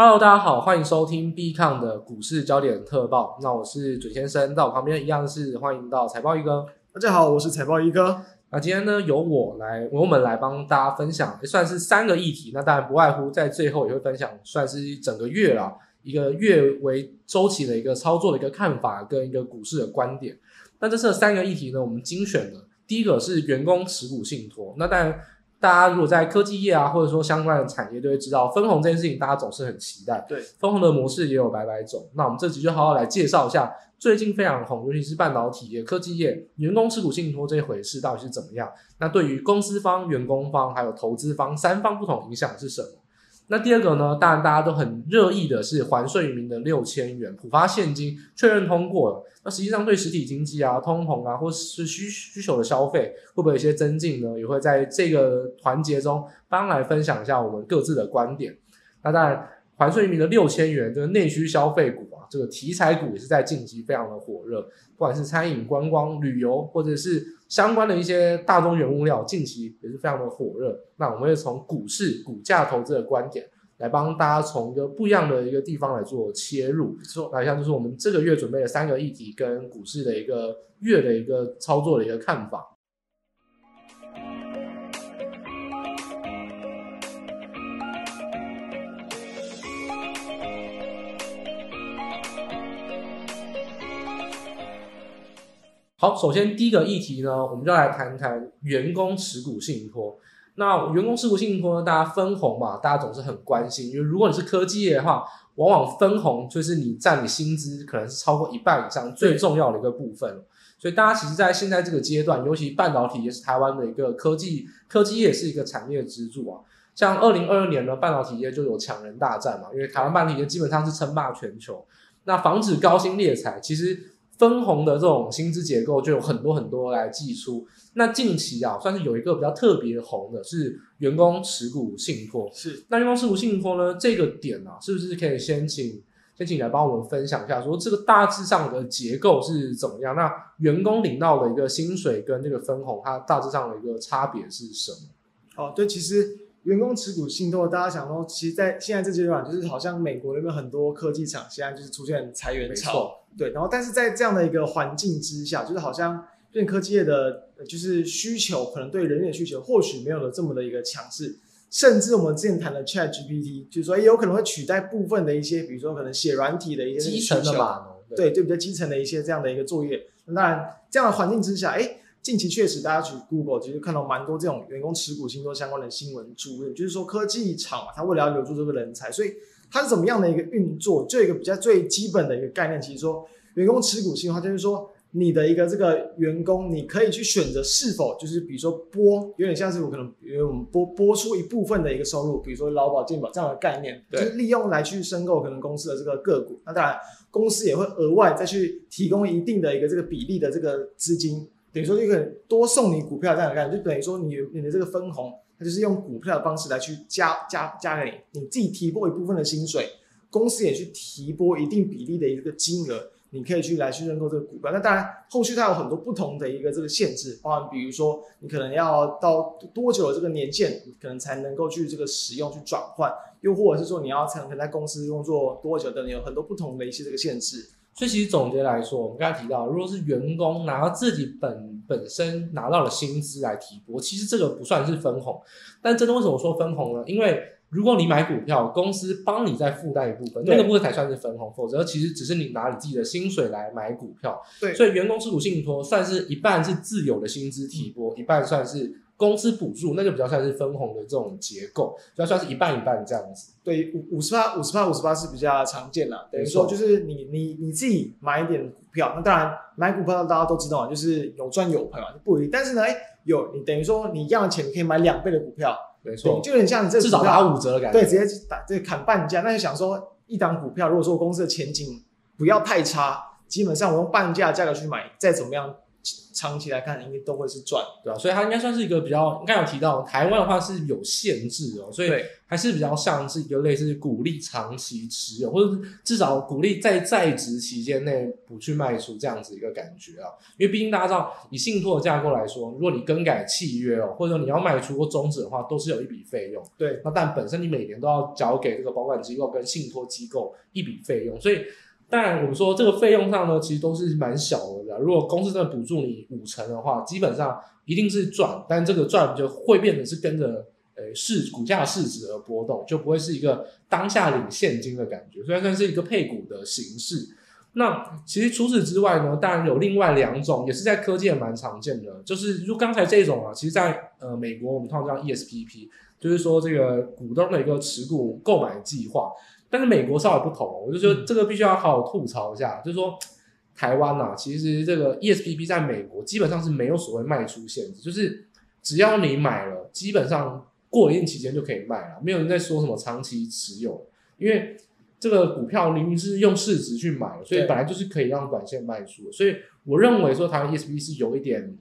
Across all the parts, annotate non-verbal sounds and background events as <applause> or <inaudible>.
Hello，大家好，欢迎收听 B 抗的股市焦点特报。那我是准先生，在我旁边一样是欢迎到财报一哥。大家好，我是财报一哥。那今天呢，由我来，由我们来帮大家分享，也算是三个议题。那当然不外乎在最后也会分享，算是整个月啦，一个月为周期的一个操作的一个看法跟一个股市的观点。那这次三个议题呢，我们精选了，第一个是员工持股信托。那当然。大家如果在科技业啊，或者说相关的产业，都会知道分红这件事情，大家总是很期待。对，分红的模式也有百百种。那我们这集就好好来介绍一下最近非常红，尤其是半导体业、科技业员工持股信托这一回事到底是怎么样？那对于公司方、员工方还有投资方三方不同影响是什么？那第二个呢，当然大家都很热议的是还税于民的六千元普发现金确认通过了。那实际上对实体经济啊、通膨啊，或是需需求的消费，会不会有一些增进呢？也会在这个环节中帮来分享一下我们各自的观点。那当然，还税于民的六千元，这个内需消费股啊，这个题材股也是在近期非常的火热，不管是餐饮、观光、旅游，或者是相关的一些大宗原物料，近期也是非常的火热。那我们会从股市、股价投资的观点。来帮大家从一个不一样的一个地方来做切入，没错。那像就是我们这个月准备的三个议题跟股市的一个月的一个操作的一个看法。好，首先第一个议题呢，我们就来谈谈员工持股信托。那员工持股信托呢？大家分红嘛，大家总是很关心，因为如果你是科技业的话，往往分红就是你占你薪资可能是超过一半以上最重要的一个部分。所以大家其实，在现在这个阶段，尤其半导体也是台湾的一个科技科技业是一个产业支柱啊。像二零二二年呢，半导体业就有抢人大战嘛，因为台湾半导体业基本上是称霸全球。那防止高薪猎才，其实。分红的这种薪资结构就有很多很多来计出。那近期啊，算是有一个比较特别红的是员工持股信托。是，那员工持股信托呢，这个点啊，是不是可以先请先请你来帮我们分享一下，说这个大致上的结构是怎么样？那员工领到的一个薪水跟这个分红，它大致上的一个差别是什么？哦，对，其实。员工持股信托，大家想说，其实，在现在这阶段，就是好像美国那边很多科技厂现在就是出现裁员潮，对，然后但是在这样的一个环境之下，就是好像对科技业的，就是需求可能对人员的需求或许没有了这么的一个强势，甚至我们之前谈的 Chat GPT，就是说也有可能会取代部分的一些，比如说可能写软体的一些基层的嘛，对对，比较基层的一些这样的一个作业。那当然，这样的环境之下，哎。近期确实，大家去 Google 其实看到蛮多这种员工持股信托相关的新闻出现，就是说科技厂它为了要留住这个人才，所以它是怎么样的一个运作？就一个比较最基本的一个概念，其实说员工持股信托，它就是说你的一个这个员工，你可以去选择是否就是比如说拨，有点像是我可能因为我们拨拨出一部分的一个收入，比如说劳保健保这样的概念，就是利用来去申购可能公司的这个个股。那当然，公司也会额外再去提供一定的一个这个比例的这个资金。等于说，就可以多送你股票这样的概念，就等于说你你的这个分红，它就是用股票的方式来去加加加给你，你自己提拨一部分的薪水，公司也去提拨一定比例的一个金额，你可以去来去认购这个股票。那当然，后续它有很多不同的一个这个限制，包含比如说你可能要到多久的这个年限，可能才能够去这个使用去转换，又或者是说你要才能在公司工作多久等等，有很多不同的一些这个限制。所以其实总结来说，我们刚才提到，如果是员工拿到自己本本身拿到的薪资来提拨，其实这个不算是分红。但真的为什么说分红呢？因为如果你买股票，公司帮你再负担一部分，那个部分才算是分红，否则其实只是你拿你自己的薪水来买股票。对，所以员工持股信托算是一半是自有的薪资提拨，一半算是。公司补助那就比较像是分红的这种结构，就算是一半一半这样子。对，五五十八五十八五十八是比较常见的。等于说就是你你你自己买一点股票，那当然买股票大家都知道嘛，就是有赚有赔嘛，不一定。但是呢，哎，有你等于说你一样的钱，你可以买两倍的股票，没错，就有点像你这至少打五折的感觉。对，直接打这砍半价。那就想说，一档股票，如果说公司的前景不要太差，基本上我用半价价格去买，再怎么样。长期来看应该都会是赚，对啊，所以它应该算是一个比较，刚才有提到台湾的话是有限制哦，所以还是比较像是一个类似鼓励长期持有，或者至少鼓励在在职期间内不去卖出这样子一个感觉啊。因为毕竟大家知道，以信托的架构来说，如果你更改契约哦，或者说你要卖出或终止的话，都是有一笔费用。对，那但本身你每年都要交给这个保管机构跟信托机构一笔费用，所以。当然，我们说这个费用上呢，其实都是蛮小的。如果公司真的补助你五成的话，基本上一定是赚，但这个赚就会变成是跟着呃市股价市值而波动，就不会是一个当下领现金的感觉，所以算是一个配股的形式。那其实除此之外呢，当然有另外两种，也是在科技也蛮常见的，就是如刚才这种啊，其实在呃美国我们通常叫 ESPP，就是说这个股东的一个持股购买计划。但是美国稍微不同，我就觉得这个必须要好好吐槽一下，嗯、就是说台湾呐、啊，其实这个 ESPP 在美国基本上是没有所谓卖出限制，就是只要你买了，基本上过了一定期间就可以卖了，没有人在说什么长期持有，因为这个股票明明是用市值去买，所以本来就是可以让短线卖出的，所以我认为说台湾 ESPP 是有一点，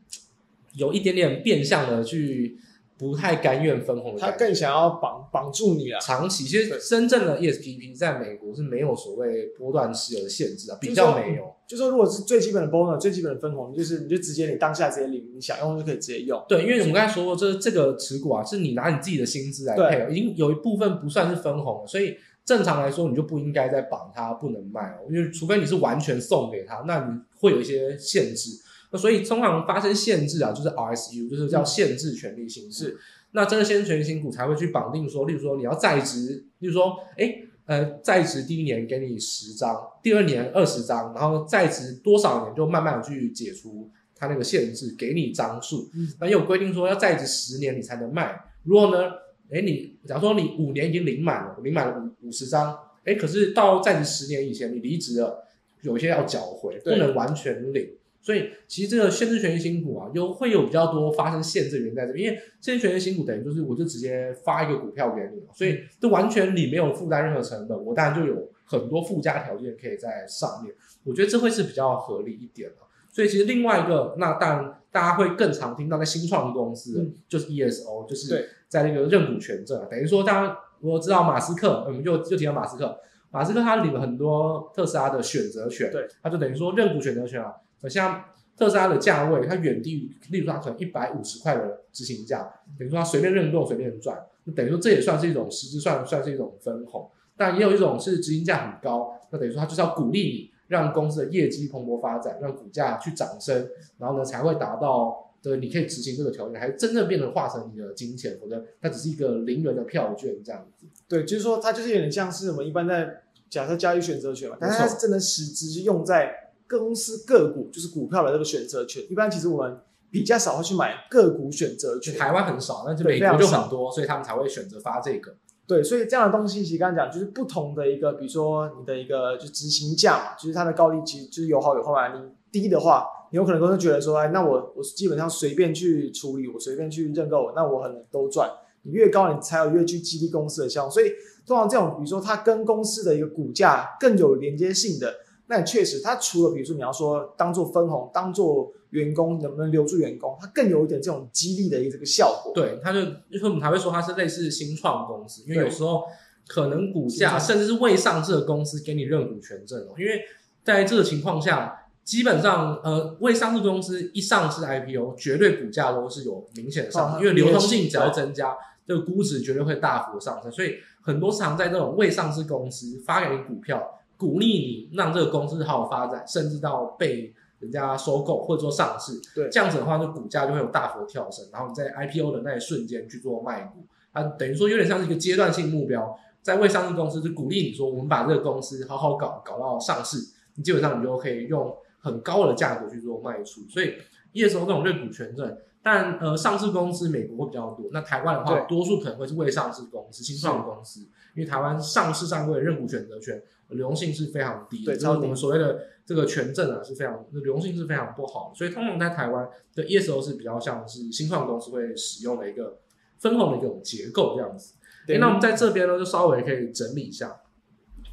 有一点点变相的去。不太甘愿分红的，他更想要绑绑住你啊！长期其实深圳的 ESPP 在美国是没有所谓波段持有的限制啊，比较没有。就说如果是最基本的 bonus，最基本的分红，就是你就直接你当下直接领，你想用就可以直接用。对，因为我们刚才说过，这这个持股啊，是你拿你自己的薪资来配，已经有一部分不算是分红了，所以正常来说你就不应该再绑它，不能卖哦，因为除非你是完全送给他，那你会有一些限制。那所以通常发生限制啊，就是 RSU，就是叫限制权利形式。嗯那这个限制权利新股才会去绑定说，例如说你要在职，例如说，哎，呃，在职第一年给你十张，第二年二十张，然后在职多少年就慢慢的去解除它那个限制，给你张数。嗯，那也有规定说要在职十年你才能卖。如果呢，哎，你假如说你五年已经领满了，领满了五五十张，哎，可是到在职十年以前你离职了，有一些要缴回，不能完全领。所以其实这个限制权益新股啊，又会有比较多发生限制原因在这边，因为限制权益新股等于就是我就直接发一个股票给你，所以这完全你没有负担任何成本，我当然就有很多附加条件可以在上面，我觉得这会是比较合理一点的。所以其实另外一个，那当然大家会更常听到在新创公司，嗯、就是 ESO，就是在那个认股权证啊，等于说大家如果知道马斯克，我们就就提到马斯克，马斯克他领了很多特斯拉的选择权，对，他就等于说认股选择权啊。像特斯拉的价位，它远低于，例如它可能一百五十块的执行价，等于说它随便认购随便赚，那等于说这也算是一种实质算算是一种分红。但也有一种是执行价很高，那等于说它就是要鼓励你，让公司的业绩蓬勃发展，让股价去涨升，然后呢才会达到的你可以执行这个条件，还真正变成化成你的金钱，否则它只是一个零元的票券这样子。对，就是说它就是有点像是我们一般在假设交易选择权嘛，但是它是真的实质用在。公司个股就是股票的这个选择权，一般其实我们比较少会去买个股选择权，台湾很少，但是美国就很多，所以他们才会选择发这个。对，所以这样的东西其实刚刚讲就是不同的一个，比如说你的一个就执行价嘛，就是它的高低其实就是有好有坏嘛。你低的话，你有可能都是觉得说，哎，那我我基本上随便去处理，我随便去认购，那我可能都赚。你越高，你才有越去激励公司的效用。所以通常这种，比如说它跟公司的一个股价更有连接性的。那确实，它除了比如说你要说当做分红，当做员工能不能留住员工，它更有一点这种激励的一个这个效果。对，它就就是我们才会说它是类似新创公司，因为有时候可能股价甚至是未上市的公司给你认股权证哦，因为在这个情况下，基本上呃未上市公司一上市 IPO，绝对股价都是有明显的上升，因为流通性只要增加，这个估值绝对会大幅上升，所以很多市场在这种未上市公司发给你股票。鼓励你让这个公司好好发展，甚至到被人家收购或者说上市，对，这样子的话，就股价就会有大幅跳升。然后你在 IPO 的那一瞬间去做卖股，它等于说有点像是一个阶段性目标，在未上市公司就鼓励你说，我们把这个公司好好搞，搞到上市，你基本上你就可以用很高的价格去做卖出。所以 ESO 这种认股权证，但呃上市公司美国会比较多，那台湾的话，多数可能会是未上市公司、新创公司，因为台湾上市上柜认股选择权。流动性是非常低的，就是我们所谓的这个权证啊，是非常流动性是非常不好的，所以通常在台湾的 ESO 是比较像是新创公司会使用的一个分红的一种结构这样子。对，那我们在这边呢，就稍微可以整理一下，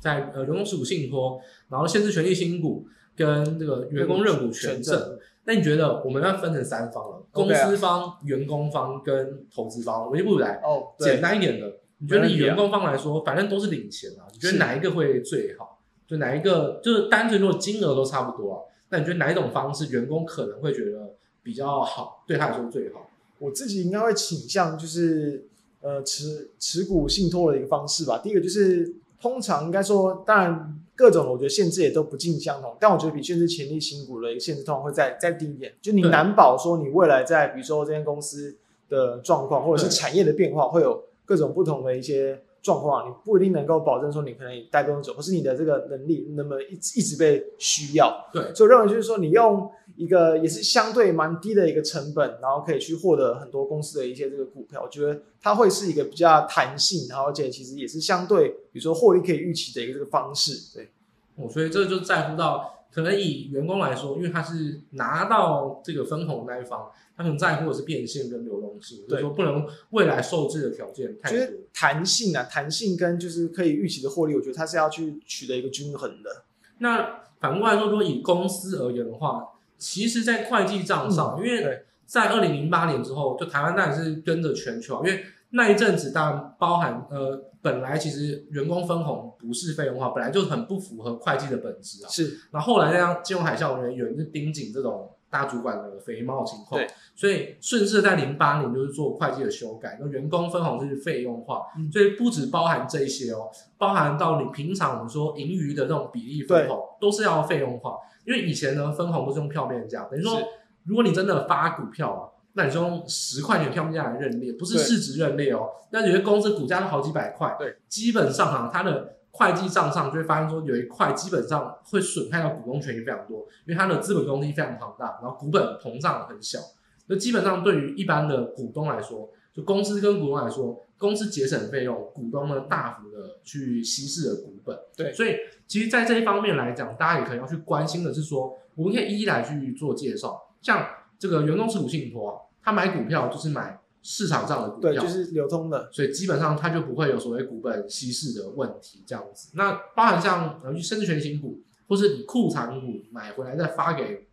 在呃流动持股信托，然后限制权利新股跟这个员工认股权证，那你觉得我们要分成三方了，公司方、员工方跟投资方，我们一步来哦，简单一点的。你觉得以员工方来说，反正都是领钱啊，你觉得哪一个会最好？就哪一个就是单纯如果金额都差不多啊，那你觉得哪一种方式员工可能会觉得比较好，对他来说最好？我自己应该会倾向就是呃持持股信托的一个方式吧。第一个就是通常应该说，当然各种我觉得限制也都不尽相同，但我觉得比限制潜力新股的一个限制通常会再再低一点。就你难保说你未来在比如说这间公司的状况或者是产业的变化会有。各种不同的一些状况，你不一定能够保证说你可能带动走，或是你的这个能力能不能一直一直被需要。对，所以我认为就是说，你用一个也是相对蛮低的一个成本，然后可以去获得很多公司的一些这个股票，我觉得它会是一个比较弹性，然后而且其实也是相对，比如说获利可以预期的一个这个方式。对，哦，所以这就在乎到。可能以员工来说，因为他是拿到这个分红那一方，他可能在乎的是变现跟流动性，对，就是说不能未来受制的条件太多。就是弹性啊，弹性跟就是可以预期的获利，我觉得它是要去取得一个均衡的。那反过来说，如果以公司而言的话，其实，在会计账上，嗯、因为在二零零八年之后，就台湾当然是跟着全球，因为那一阵子当然包含呃。本来其实员工分红不是费用化，本来就很不符合会计的本质啊。是，然后后来那样金融海啸，人有人就盯紧这种大主管的肥猫情况，所以顺势在零八年就是做会计的修改，那员工分红是费用化，嗯，所以不止包含这一些哦，包含到你平常我们说盈余的这种比例分红，都是要费用化，因为以前呢分红都是用票面价，等于说如果你真的发股票啊。那你就用十块钱票面价来认列，不是市值认列哦。那有些公司股价都好几百块，对，基本上啊，它的会计账上就会发现说，有一块基本上会损害到股东权益非常多，因为它的资本公积非常庞大，然后股本膨胀很小。那基本上对于一般的股东来说，就公司跟股东来说，公司节省费用，股东呢大幅的去稀释了股本。对，所以其实，在这一方面来讲，大家也可能要去关心的是说，我们可以一一来去做介绍，像。这个员工持股信托啊，他买股票就是买市场上的股票，对，就是流通的，所以基本上他就不会有所谓股本稀释的问题这样子。那包含像呃，甚至权型股，或是你库藏股买回来再发给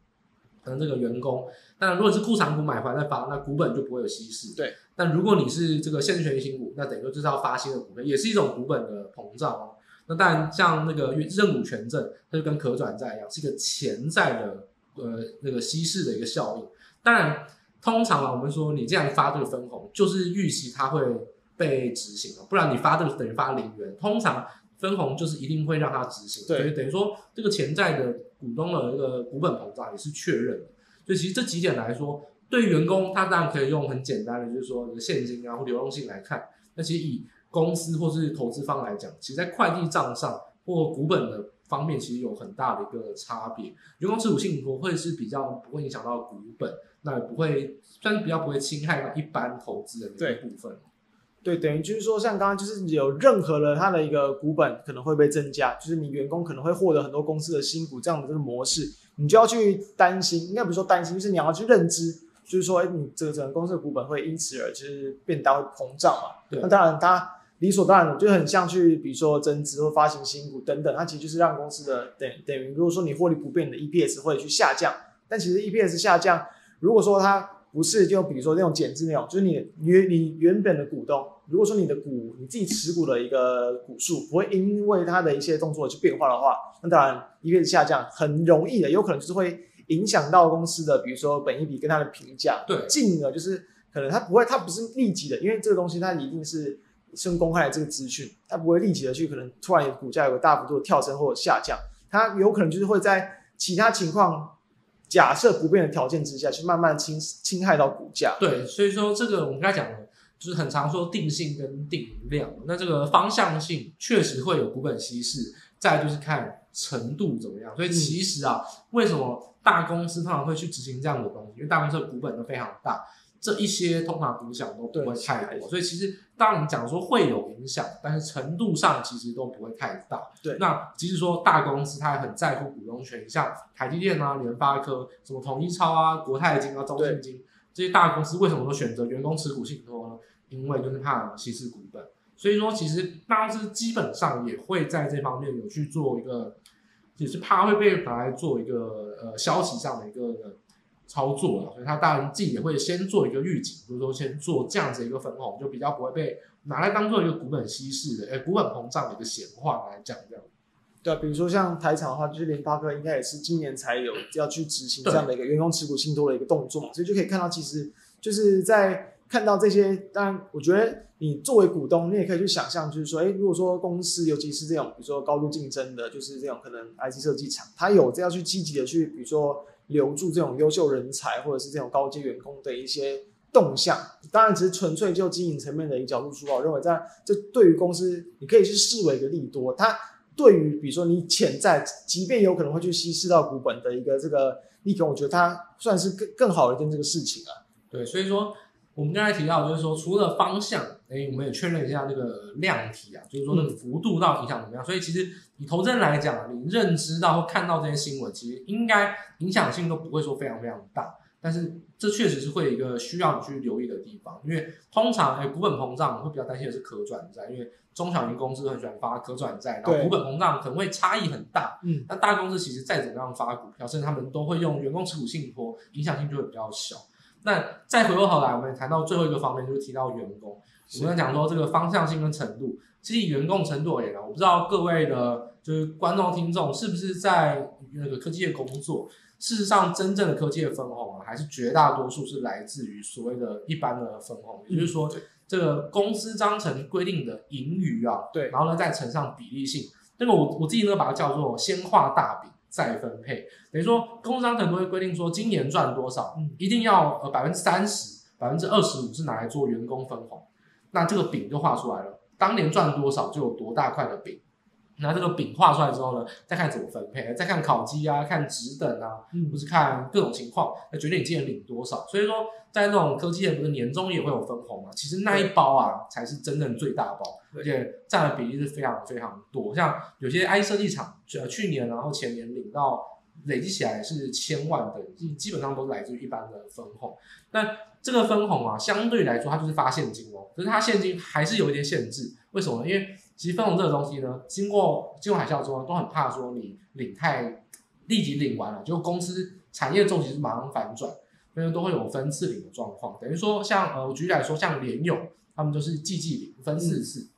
可能这个员工，但如果是库藏股买回来再发，那股本就不会有稀释。对。但如果你是这个现金权型股，那等于说就是要发新的股票，也是一种股本的膨胀哦。那当然像那个认股权证，它就跟可转债一样，是一个潜在的。呃，那个稀释的一个效应，当然，通常啊，我们说你这样发这个分红，就是预期它会被执行了，不然你发这个等于发零元。通常分红就是一定会让它执行，对，所以等于说这个潜在的股东的一个股本膨胀也是确认的。所以其实这几点来说，对员工他当然可以用很简单的，就是说现金啊或流动性来看。那其实以公司或是投资方来讲，其实在会计账上或股本的。方面其实有很大的一个差别，员工持股信托会是比较不会影响到股本，那也不会，算是比较不会侵害到一般投资的那部分。对，等于就是说，像刚刚就是有任何的它的一个股本可能会被增加，就是你员工可能会获得很多公司的新股这样的这个模式，你就要去担心，应该不是说担心，就是你要去认知，就是说，哎，你这个整个公司的股本会因此而就是变大会膨胀嘛？对，那当然它。理所当然的，就很像去，比如说增资或发行新股等等，它其实就是让公司的等等于，如果说你获利不变的 EPS 会去下降，但其实 EPS 下降，如果说它不是就比如说那种减资那种，就是你原你原本的股东，如果说你的股你自己持股的一个股数不会因为它的一些动作去变化的话，那当然 EPS 下降很容易的，有可能就是会影响到公司的，比如说本益比跟它的评价，对，进而就是可能它不会，它不是立即的，因为这个东西它一定是。先公开的这个资讯，它不会立即的去可能突然股价有个大幅度的跳升或者下降，它有可能就是会在其他情况假设不变的条件之下去慢慢侵侵害到股价。对，所以说这个我们刚才讲的，就是很常说定性跟定量，那这个方向性确实会有股本稀释，再就是看程度怎么样。所以其实啊，嗯、为什么大公司通常会去执行这样的东西？因为大公司的股本都非常大。这一些通常影响都不会太多，所以其实当然讲说会有影响，但是程度上其实都不会太大。对，那即使说大公司它也很在乎股东权益，像台积电啊、联发科、什么统一超啊、国泰金啊、中信金这些大公司，为什么都选择员工持股信托呢？因为就是怕稀释股本。所以说，其实大公司基本上也会在这方面有去做一个，也是怕会被拿来做一个呃消息上的一个。操作了，所以他当然自己也会先做一个预警，比如说先做这样子一个分红，就比较不会被拿来当做一个股本稀释的，呃，股本膨胀的一个闲话来讲这样。对，比如说像台厂的话，就是联发科应该也是今年才有要去执行这样的一个员工持股信托的一个动作嘛，所以就可以看到，其实就是在看到这些，当然我觉得你作为股东，你也可以去想象，就是说，哎，如果说公司尤其是这种，比如说高度竞争的，就是这种可能 IC 设计厂，它有这样去积极的去，比如说留住这种优秀人才，或者是这种高阶员工的一些动向，当然只是纯粹就经营层面的一个角度出发，我认为这样这对于公司，你可以去视为一个利多，它。对于比如说你潜在，即便有可能会去稀释到股本的一个这个利空，我觉得它算是更更好的一件这个事情啊。对，所以说我们刚才提到就是说，除了方向，哎，我们也确认一下那个量体啊，就是说那个幅度到底影响怎么样。嗯、所以其实以投资人来讲，你认知到或看到这些新闻，其实应该影响性都不会说非常非常大。但是这确实是会有一个需要你去留意的地方，因为通常哎，股本膨胀会比较担心的是可转债，因为中小型公司很喜欢发可转债，然后股本膨胀可能会差异很大。嗯，那大公司其实再怎么样发股票，甚至他们都会用员工持股信托，影响性就会比较小。那再回过头来，我们谈到最后一个方面，就是提到员工。我们讲说这个方向性跟程度，其实以员工程度而言呢，我不知道各位的就是观众听众是不是在那个科技业工作。事实上，真正的科技的分红啊，还是绝大多数是来自于所谓的一般的分红，也就是说，这个公司章程规定的盈余啊，对，然后呢再乘上比例性，那个我我自己呢把它叫做先画大饼再分配，等于说公司章程都会规定说今年赚多少，一定要呃百分之三十、百分之二十五是拿来做员工分红，那这个饼就画出来了，当年赚多少就有多大块的饼。那这个饼画出来之后呢，再看怎么分配，再看考绩啊，看职等啊，或是看各种情况来决定你今年领多少。所以说，在那种科技业不是年终也会有分红嘛？其实那一包啊，才是真正最大包，而且占的比例是非常非常多。像有些 IC 设计厂，呃，去年然后前年领到累积起来是千万等级，基本上都是来自于一般的分红。那这个分红啊，相对来说它就是发现金哦，可是它现金还是有一点限制。为什么呢？因为其实分红这个东西呢，经过金融海啸之后，都很怕说你领太立即领完了，就公司产业周期是马上反转，所以都会有分次领的状况。等于说像呃，我举例来说，像联咏，他们就是季季领分四次。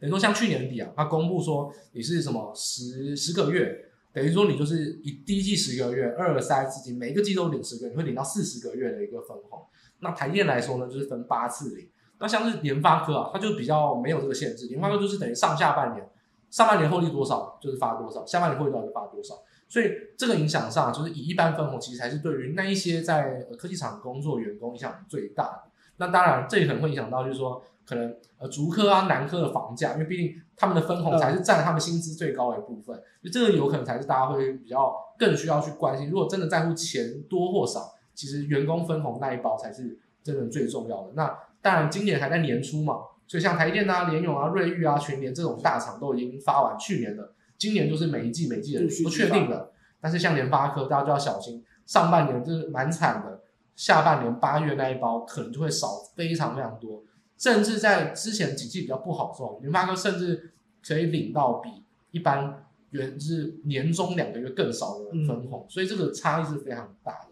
等于说像去年底啊，他公布说你是什么十十个月，等于说你就是一第一季十个月，二三四季每一个季都领十个月，你会领到四十个月的一个分红。那台电来说呢，就是分八次领。那像是联发科啊，它就比较没有这个限制。联发科就是等于上下半年，上半年获利多少就是发多少，下半年获利多少就发多少。所以这个影响上，就是以一般分红，其实才是对于那一些在科技厂工作员工影响最大的。那当然，这也可能会影响到，就是说可能呃竹科啊、南科的房价，因为毕竟他们的分红才是占他们薪资最高的一部分。就这个有可能才是大家会比较更需要去关心。如果真的在乎钱多或少，其实员工分红那一包才是真的最重要的。那当然，今年还在年初嘛，所以像台电啊、联咏啊、瑞昱啊、群联这种大厂都已经发完去年的，今年就是每一季每一季的不确定了。但是像联发科，大家就要小心，上半年就是蛮惨的，下半年八月那一包可能就会少非常非常多，甚至在之前几季比较不好的时候，联发科甚至可以领到比一般原是年终两个月更少的分红，嗯、所以这个差异是非常大的。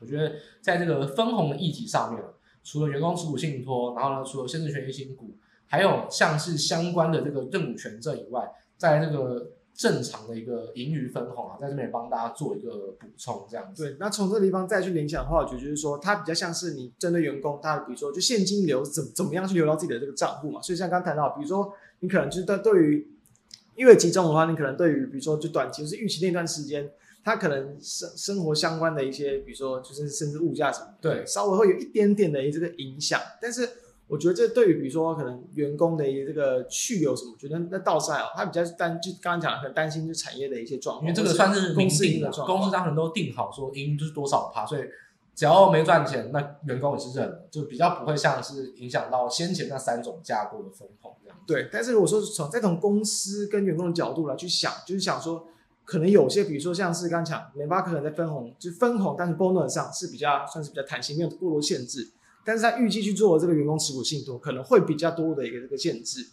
我觉得在这个分红的议题上面。除了员工持股信托，然后呢，除了限制权益新股，还有像是相关的这个认股权证以外，在这个正常的一个盈余分红啊，在这边也帮大家做一个补充，这样子。对，那从这个地方再去联想的话，我觉得就是说，它比较像是你针对员工，他比如说就现金流怎怎么样去流到自己的这个账户嘛。所以像刚谈到，比如说你可能就是对对于越集中的话，你可能对于比如说就短期就是预期那段时间。他可能生生活相关的一些，比如说就是甚至物价什么，对，稍微会有一点点的这个影响。但是我觉得这对于比如说可能员工的一个这个去留什么，我觉得那倒是还好，他比较担就刚刚讲的，可能担心就产业的一些状况，因为这个算是明定的，公司当然都定好说盈就是多少趴，所以只要没赚钱，那员工也是认了，就比较不会像是影响到先前那三种架构的分红这样。对，但是如果说从这种公司跟员工的角度来去想，就是想说。可能有些，比如说像是刚讲联发科可能在分红，就分红，但是 bonus 上是比较算是比较弹性，没有过多限制。但是他预计去做这个员工持股信托，可能会比较多的一个这个限制。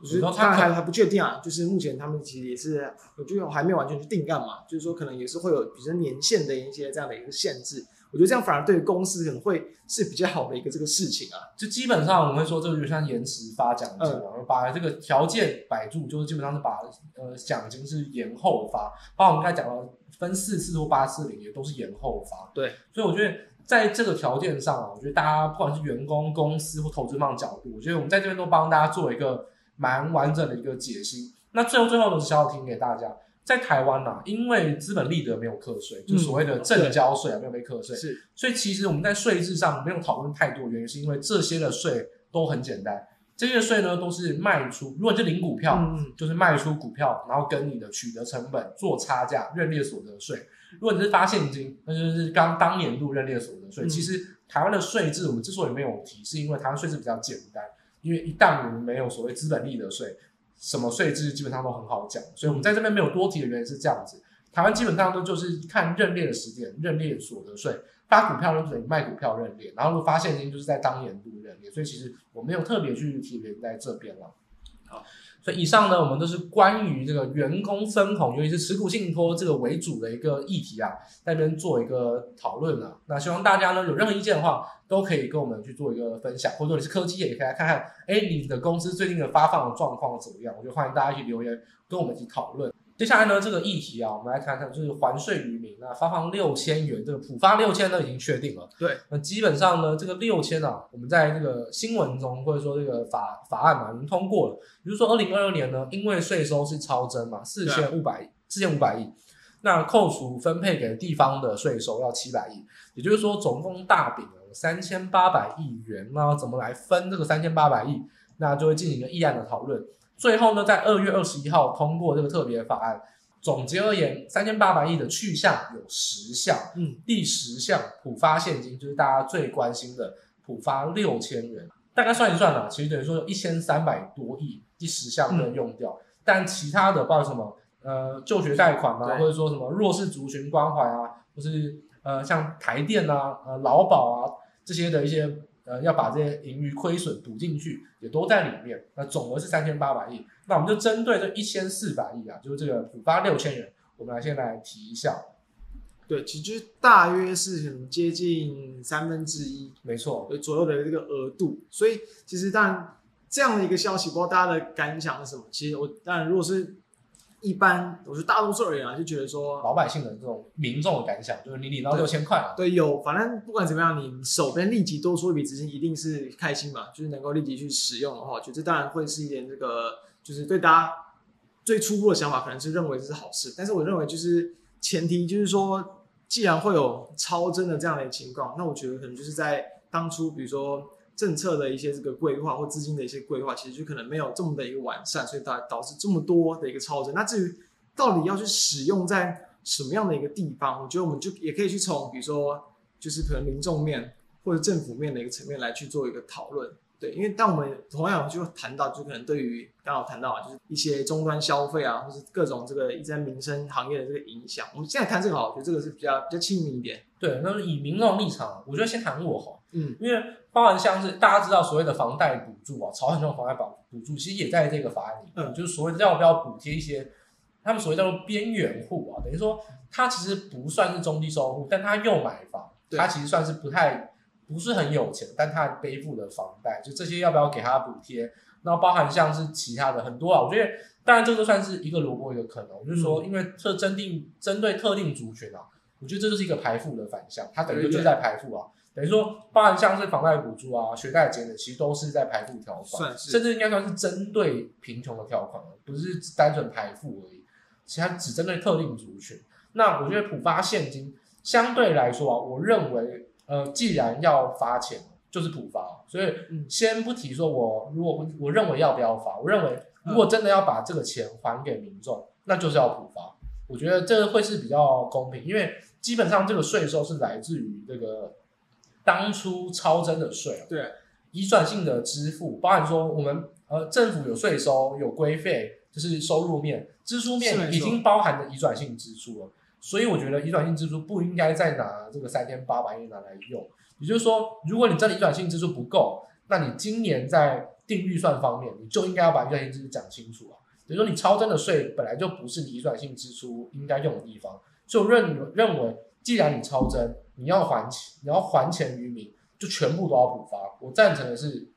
我觉得他还还不确定啊，就是目前他们其实也是，我觉得还没有完全去定干嘛，就是说可能也是会有比较年限的一些这样的一个限制。我觉得这样反而对公司可能会是比较好的一个这个事情啊。就基本上我们会说，这个就像延迟发奖金嘛，嗯、把这个条件摆住，就是基本上是把呃奖金是延后发。包括我们刚才讲到分四次或八次领，也都是延后发。对，所以我觉得在这个条件上啊，我觉得大家不管是员工、公司或投资方角度，我觉得我们在这边都帮大家做一个蛮完整的一个解析。那最后最后的是小小提醒给大家。在台湾呐、啊，因为资本利得没有课税，就所谓的正交税啊，没有被课税，是，所以其实我们在税制上没有讨论太多，原因是因为这些的税都很简单，这些税呢都是卖出，如果你是零股票，嗯、就是卖出股票，然后跟你的取得成本做差价，认列所得税；如果你是发现金，那就是刚当年度认列所得税。嗯、其实台湾的税制我们之所以没有提，是因为台湾税制比较简单，因为一旦我们没有所谓资本利得税。什么税制基本上都很好讲，所以我们在这边没有多提的原因是这样子。台湾基本上都就是看认列的时间，认列所得税，发股票就等于卖股票认列，然后如果发现金就是在当年度认列，所以其实我没有特别去提连在这边了。好。所以以上呢，我们都是关于这个员工分红，尤其是持股信托这个为主的一个议题啊，在这边做一个讨论啊。那希望大家呢有任何意见的话，都可以跟我们去做一个分享，或者说你是科技业，也可以来看看，哎，你的公司最近的发放的状况怎么样？我就欢迎大家去留言跟我们一起讨论。接下来呢，这个议题啊，我们来看看，就是还税于民啊，发放六千元，这个普发六千呢已经确定了。对，那基本上呢，这个六千啊，我们在这个新闻中或者说这个法法案嘛，已经通过了。比如说二零二二年呢，因为税收是超增嘛，四千五百亿，四千五百亿，那扣除分配给地方的税收要七百亿，也就是说总共大饼有三千八百亿元，那怎么来分这个三千八百亿？那就会进行一个议案的讨论。最后呢，在二月二十一号通过这个特别法案。总结而言，三千八百亿的去向有十项。嗯，第十项普发现金，就是大家最关心的普发六千元。大概算一算啊，其实等于说有一千三百多亿，第十项没有用掉。嗯、但其他的，包括什么呃就学贷款啊，或者说什么弱势族群关怀啊，或是呃像台电啊、呃劳保啊这些的一些。呃，要把这些盈余亏损补进去，也都在里面。那总额是三千八百亿，那我们就针对这一千四百亿啊，就是这个补发六千元，我们来先来提一下。对，其实大约是很接近三分之一，没错，左右的这个额度。所以其实当然这样的一个消息，不知道大家的感想是什么？其实我当然如果是。一般，我觉得大多数而言啊，就觉得说老百姓的这种民众的感想，就是你领到六千块啊，对，有，反正不管怎么样，你手边立即多出一笔资金，一定是开心嘛，就是能够立即去使用的话，我觉得这当然会是一点这个，就是对大家最初步的想法，可能是认为这是好事。但是我认为，就是前提就是说，既然会有超增的这样的情况，那我觉得可能就是在当初，比如说。政策的一些这个规划或资金的一些规划，其实就可能没有这么的一个完善，所以导导致这么多的一个超征。那至于到底要去使用在什么样的一个地方，我觉得我们就也可以去从比如说就是可能民众面或者政府面的一个层面来去做一个讨论。对，因为当我们同样就谈到，就可能对于刚好谈到啊，就是一些终端消费啊，或是各种这个一直在民生行业的这个影响。我们现在谈这个好，我觉得这个是比较比较亲民一点。对，那以民众立场，我觉得先谈我好。嗯，因为包含像是大家知道所谓的房贷补助啊，炒很多房贷补补助，其实也在这个法案里面，嗯，就是所谓的要不要补贴一些他们所谓叫做边缘户啊，等于说他其实不算是中低收入，但他又买房，他其实算是不太不是很有钱，但他背负的房贷，就这些要不要给他补贴？然后包含像是其他的很多啊，我觉得当然这个算是一个萝卜一个坑，就是说因为特针定针对特定族群啊，我觉得这就是一个排富的反向，它等于就是在排富啊。等于说，包含像是房贷补助啊、学贷减免，其实都是在排富条款，是甚至应该算是针对贫穷的条款，不是单纯排富而已。其实它只针对特定族群。那我觉得普发现金相对来说啊，我认为，呃，既然要发钱，就是普发。所以先不提说我如果我认为要不要发，我认为如果真的要把这个钱还给民众，那就是要普发。我觉得这会是比较公平，因为基本上这个税收是来自于这个。当初超征的税，对，移转性的支付，包含说我们呃政府有税收有规费，就是收入面，支出面已经包含的移转性支出了，所以我觉得移转性支出不应该再拿这个三千八百亿拿来用，也就是说，如果你这里移转性支出不够，那你今年在定预算方面，你就应该要把预算性支出讲清楚啊。比如说你超征的税本来就不是你预算性支出应该用的地方，所以我认认为，既然你超征，你要还钱，你要还钱于民，就全部都要补发。我赞成的是，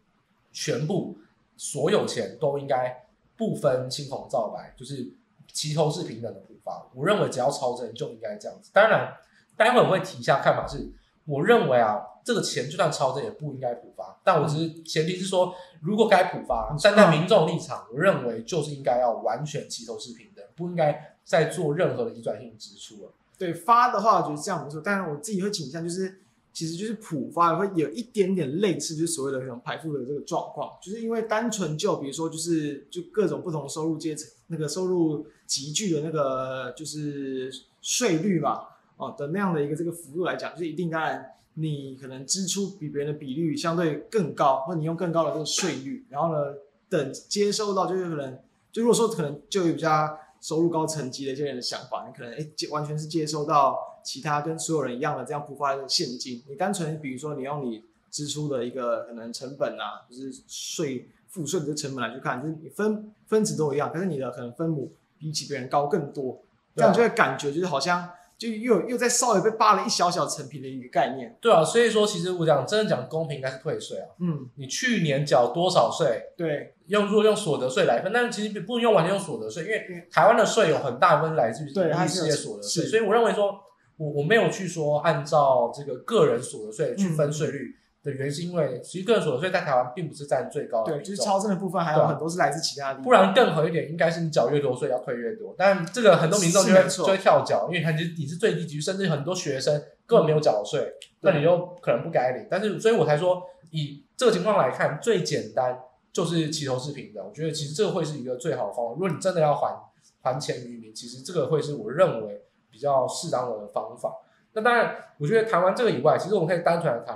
全部所有钱都应该不分青红皂白，就是齐头是平等的补发。我认为只要超征就应该这样子。当然，待会我会提一下看法是，我认为啊，这个钱就算超征也不应该补发。但我只是前提是说，如果该补发，站在民众立场，我认为就是应该要完全齐头是平等，不应该再做任何的移转性支出了。对，发的话，我觉得这样不错。但是我自己会倾向就是。其实就是普发会有一点点类似，就是所谓的那种排富的这个状况，就是因为单纯就比如说就是就各种不同收入阶层那个收入集聚的那个就是税率嘛，哦的那样的一个这个幅度来讲，就是一定当然你可能支出比别人的比率相对更高，或你用更高的这个税率，然后呢等接收到就是可能就如果说可能就有比较收入高层级的一些人的想法，你可能哎接完全是接收到。其他跟所有人一样的这样不发的现金，你单纯比如说你用你支出的一个可能成本啊，就是税赋税的这成本来去看，就是你分分子都一样，但是你的可能分母比起别人高更多，这样就会感觉就是好像就又又在稍微被扒了一小小层皮的一个概念。对啊，所以说其实我讲真的讲公平应该是退税啊。嗯，你去年缴多少税？对，用如果用所得税来分，但是其实不用完全用所得税，因为台湾的税有很大部分来自于对一些所得税，所以我认为说。我我没有去说按照这个个人所得税去分税率的原因，是因为其实个人所得税在台湾并不是占最高的。对，就是超征的部分还有很多是来自其他地方。不然更合一点，应该是你缴越多税要退越多。但这个很多民众就会就会跳脚，因为他其实你是最低级，甚至很多学生根本没有缴税，那你就可能不该领。但是所以我才说，以这个情况来看，最简单就是齐头式平的。我觉得其实这个会是一个最好的方法。如果你真的要还还钱于民，其实这个会是我认为。比较适当的方法。那当然，我觉得谈完这个以外，其实我们可以单纯来谈。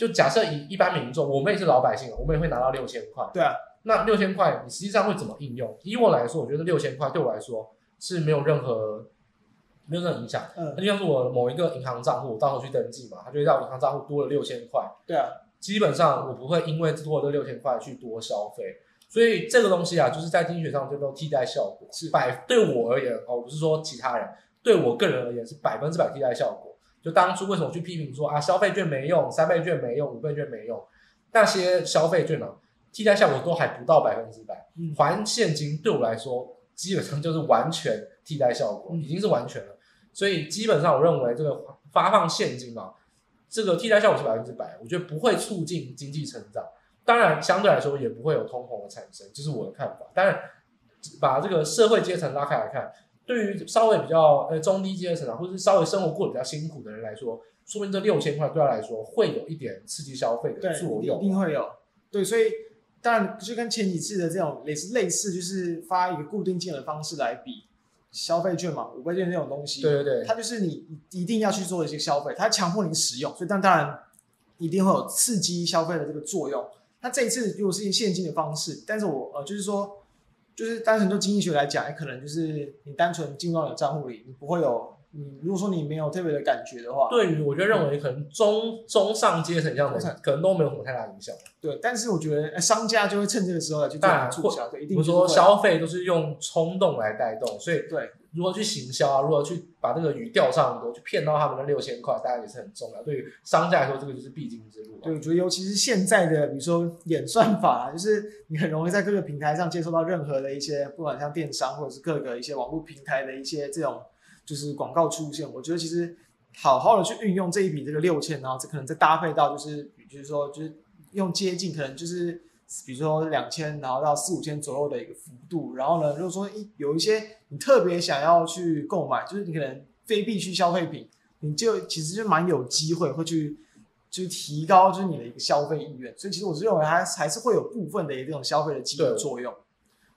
就假设以一般民众，我们也是老百姓，我们也会拿到六千块。对啊。那六千块，你实际上会怎么应用？以我来说，我觉得六千块对我来说是没有任何没有任何影响。嗯。那就像是我某一个银行账户，我到时候去登记嘛，他就会让银行账户多了六千块。对啊。基本上我不会因为多了这六千块去多消费，所以这个东西啊，就是在经济学上叫做替代效果。是百对我而言哦，我不是说其他人。对我个人而言是百分之百替代效果。就当初为什么去批评说啊，消费券没用，三倍券没用，五倍券没用，那些消费券呢、啊，替代效果都还不到百分之百。还现金对我来说基本上就是完全替代效果，已经是完全了。所以基本上我认为这个发放现金嘛，这个替代效果是百分之百，我觉得不会促进经济成长。当然相对来说也不会有通膨的产生，这是我的看法。当然把这个社会阶层拉开来看。对于稍微比较呃中低阶层啊，或者是稍微生活过得比较辛苦的人来说，说明这六千块对他来说会有一点刺激消费的作用，一定会有。对，所以当然就跟前几次的这种类似类似，就是发一个固定金额的方式来比消费券嘛，五倍券这种东西，对对对，它就是你一定要去做一些消费，它强迫你使用，所以但当然一定会有刺激消费的这个作用。那这一次如果是现金的方式，但是我呃就是说。就是单纯做经济学来讲，也可能就是你单纯进到你的账户里，你不会有你如果说你没有特别的感觉的话，对于我觉得认为可能中、嗯、中上阶层这样的，可能都没有什么太大影响。对，但是我觉得商家就会趁这个时候来去做促销，对，一定不是说消费都是用冲动来带动，所以对。如何去行销啊？如何去把这个鱼钓上很多，去骗到他们的六千块，大家也是很重要。对于商家来说，这个就是必经之路。对，我觉得尤其是现在的，比如说演算法，就是你很容易在各个平台上接收到任何的一些，不管像电商或者是各个一些网络平台的一些这种就是广告出现。我觉得其实好好的去运用这一笔这个六千，然后这可能再搭配到就是，比如说就是用接近可能就是。比如说两千，然后到四五千左右的一个幅度，然后呢，如果说一有一些你特别想要去购买，就是你可能非必需消费品，你就其实就蛮有机会会去，就是提高就是你的一个消费意愿。所以其实我是认为它还是会有部分的这种消费的激励作用。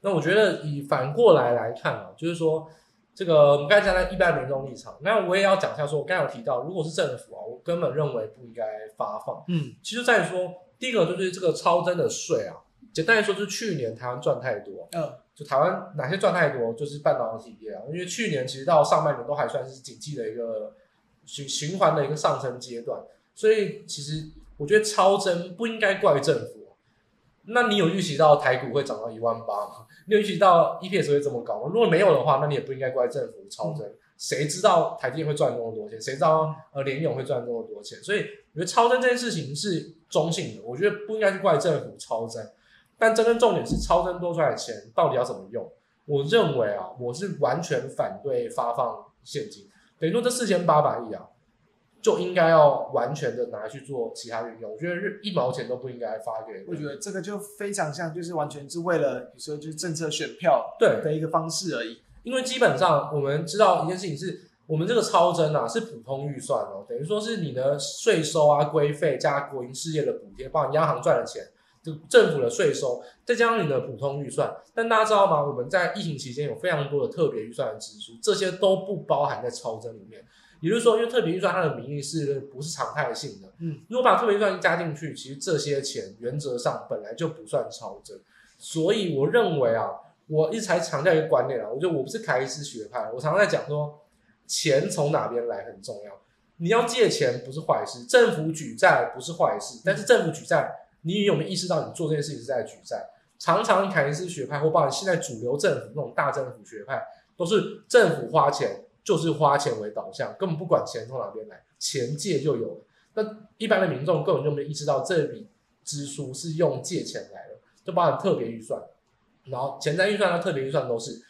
那我觉得以反过来来看啊，就是说这个我们刚才讲在一般民众立场，那我也要讲一下说，我刚才有提到，如果是政府啊，我根本认为不应该发放。嗯，其实在于说。第一个就是这个超征的税啊，简单来说就是去年台湾赚太多，嗯，就台湾哪些赚太多，就是半导体业啊，因为去年其实到上半年都还算是景气的一个循循环的一个上升阶段，所以其实我觉得超征不应该怪政府，那你有预期到台股会涨到一万八吗？你有预期到 EPS 会这么高吗？如果没有的话，那你也不应该怪政府超征。嗯谁知道台积电会赚这么多钱？谁知道呃联咏会赚这么多钱？所以我觉得超增这件事情是中性的，我觉得不应该去怪政府超增。但真正重点是超增多出来的钱到底要怎么用？我认为啊，我是完全反对发放现金，等于说这四千八百亿啊，就应该要完全的拿去做其他运用。我觉得一毛钱都不应该发给。我觉得这个就非常像，就是完全是为了比如说就是政策选票对的一个方式而已。因为基本上我们知道一件事情是，我们这个超征啊是普通预算哦，等于说是你的税收啊、规费加国营事业的补贴，包括央行赚的钱，就政府的税收，再加上你的普通预算。但大家知道吗？我们在疫情期间有非常多的特别预算的支出，这些都不包含在超增里面。也就是说，因为特别预算它的名义是不是常态性的？嗯，如果把特别预算加进去，其实这些钱原则上本来就不算超征。所以我认为啊。我一直才强调一个观念啊，我觉得我不是凯伊斯学派，我常常在讲说，钱从哪边来很重要。你要借钱不是坏事，政府举债不是坏事，但是政府举债，你有没有意识到你做这件事情是在举债？常常凯恩斯学派或包括现在主流政府那种大政府学派，都是政府花钱就是花钱为导向，根本不管钱从哪边来，钱借就有了。那一般的民众根本就没有意识到这笔支出是用借钱来的，就包含特别预算。然后前瞻预算和特别预算都是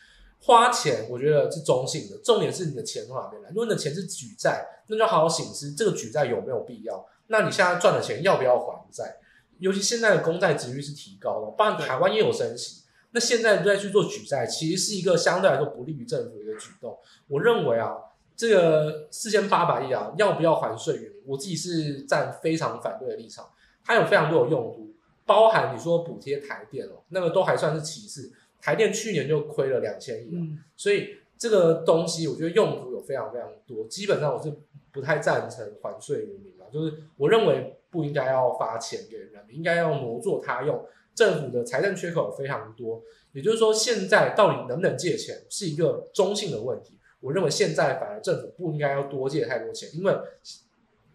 花钱，我觉得是中性的。重点是你的钱从哪边来。如果你的钱是举债，那就好好省思这个举债有没有必要。那你现在赚的钱要不要还债？尤其现在的公债值率是提高了，包含台湾也有升息。那现在再去做举债，其实是一个相对来说不利于政府举动。我认为啊，这个四千八百亿啊，要不要还税于？我自己是站非常反对的立场。它有非常多的用途。包含你说补贴台电哦，那个都还算是其次。台电去年就亏了两千亿，嗯，所以这个东西我觉得用途有非常非常多。基本上我是不太赞成还税于民嘛，就是我认为不应该要发钱给人民，应该要挪作他用。政府的财政缺口非常多，也就是说现在到底能不能借钱是一个中性的问题。我认为现在反而政府不应该要多借太多钱，因为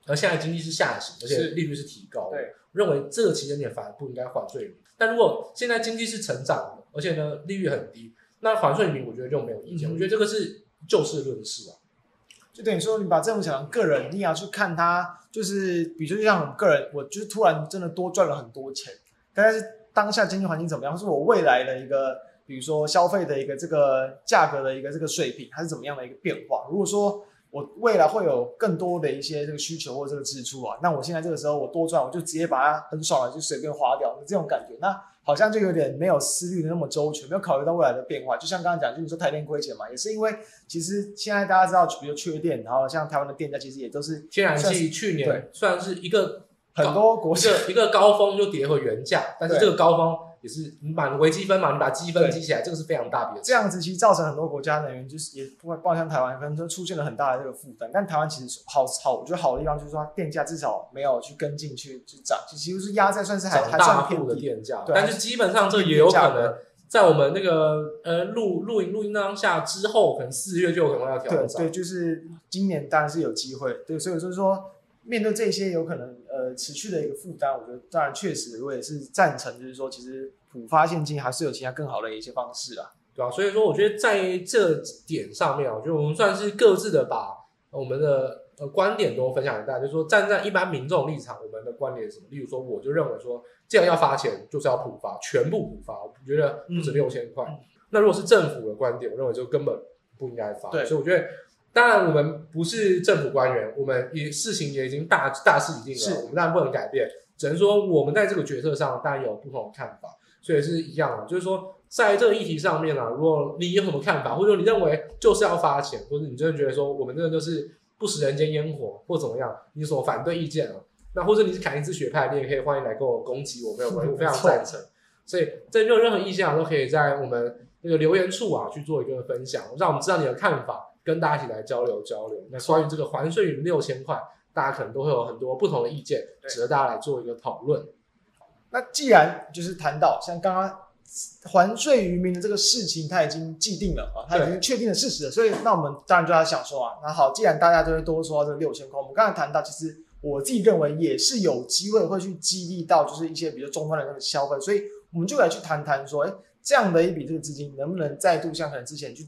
而现在经济是下行，而且利率是提高的。对。认为这个期间点反而不应该还税于民，但如果现在经济是成长的，而且呢利率很低，那还税于民我觉得就没有意见。嗯、我觉得这个是就事论事啊，就等于说你把政府想成个人，你也要去看他，就是比如说就像我个人，我就是突然真的多赚了很多钱，但是当下经济环境怎么样，是我未来的一个，比如说消费的一个这个价格的一个这个水平，它是怎么样的一个变化？如果说我未来会有更多的一些这个需求或这个支出啊，那我现在这个时候我多赚，我就直接把它很爽的就随便花掉，这种感觉，那好像就有点没有思虑的那么周全，没有考虑到未来的变化。就像刚刚讲，就是说台电亏钱嘛，也是因为其实现在大家知道，比如缺电，然后像台湾的电价其实也都是 <laughs> 天然气去年虽然是一个很多国家一个高峰就跌回原价，但是这个高峰。也是你把微积分嘛，你把积分积起来，这个是非常大的。这样子其实造成很多国家能源就是也不会，包括像台湾，可能都出现了很大的这个负担。但台湾其实好好，我觉得好的地方就是说，电价至少没有去跟进去去涨，其实是压在算是还还算的电价。但是基本上这也有可能在我们那个呃录录音录音当下之后，可能四月就有可能要调整。对，就是今年当然是有机会。对，所以就是说。面对这些有可能呃持续的一个负担，我觉得当然确实我也是赞成，就是说其实普发现金还是有其他更好的一些方式啊，对啊，所以说我觉得在这点上面啊，我觉得我们算是各自的把我们的呃观点都分享给大家，就是说站在一般民众立场，我们的观点是什么？例如说，我就认为说，既然要发钱，就是要普发，全部普发，我觉得不止六千块。嗯、那如果是政府的观点，我认为就根本不应该发。对，所以我觉得。当然，我们不是政府官员，我们也事情也已经大大势已定了，我们当然不能改变，只能说我们在这个决策上当然有不同的看法，所以是一样的，就是说在这个议题上面呢，如果你有什么看法，或者你认为就是要发钱，或者你真的觉得说我们真的就是不食人间烟火或怎么样，你有什么反对意见啊？那或者你是凯因斯学派，你也可以欢迎来跟我攻击我，没有关系，<laughs> 我非常赞成。所以在没有任何意见啊，都可以在我们那个留言处啊去做一个分享，让我们知道你的看法。跟大家一起来交流交流。那关于这个还税于六千块，大家可能都会有很多不同的意见，值得大家来做一个讨论。那既然就是谈到像刚刚还税于民的这个事情，它已经既定了啊，它已经确定了事实了，所以那我们当然就要想说啊，那好，既然大家都会多说到这个六千块，我们刚才谈到，其实我自己认为也是有机会会去激励到，就是一些比较终端的那个消费，所以我们就来去谈谈说，哎，这样的一笔这个资金能不能再度像可能之前去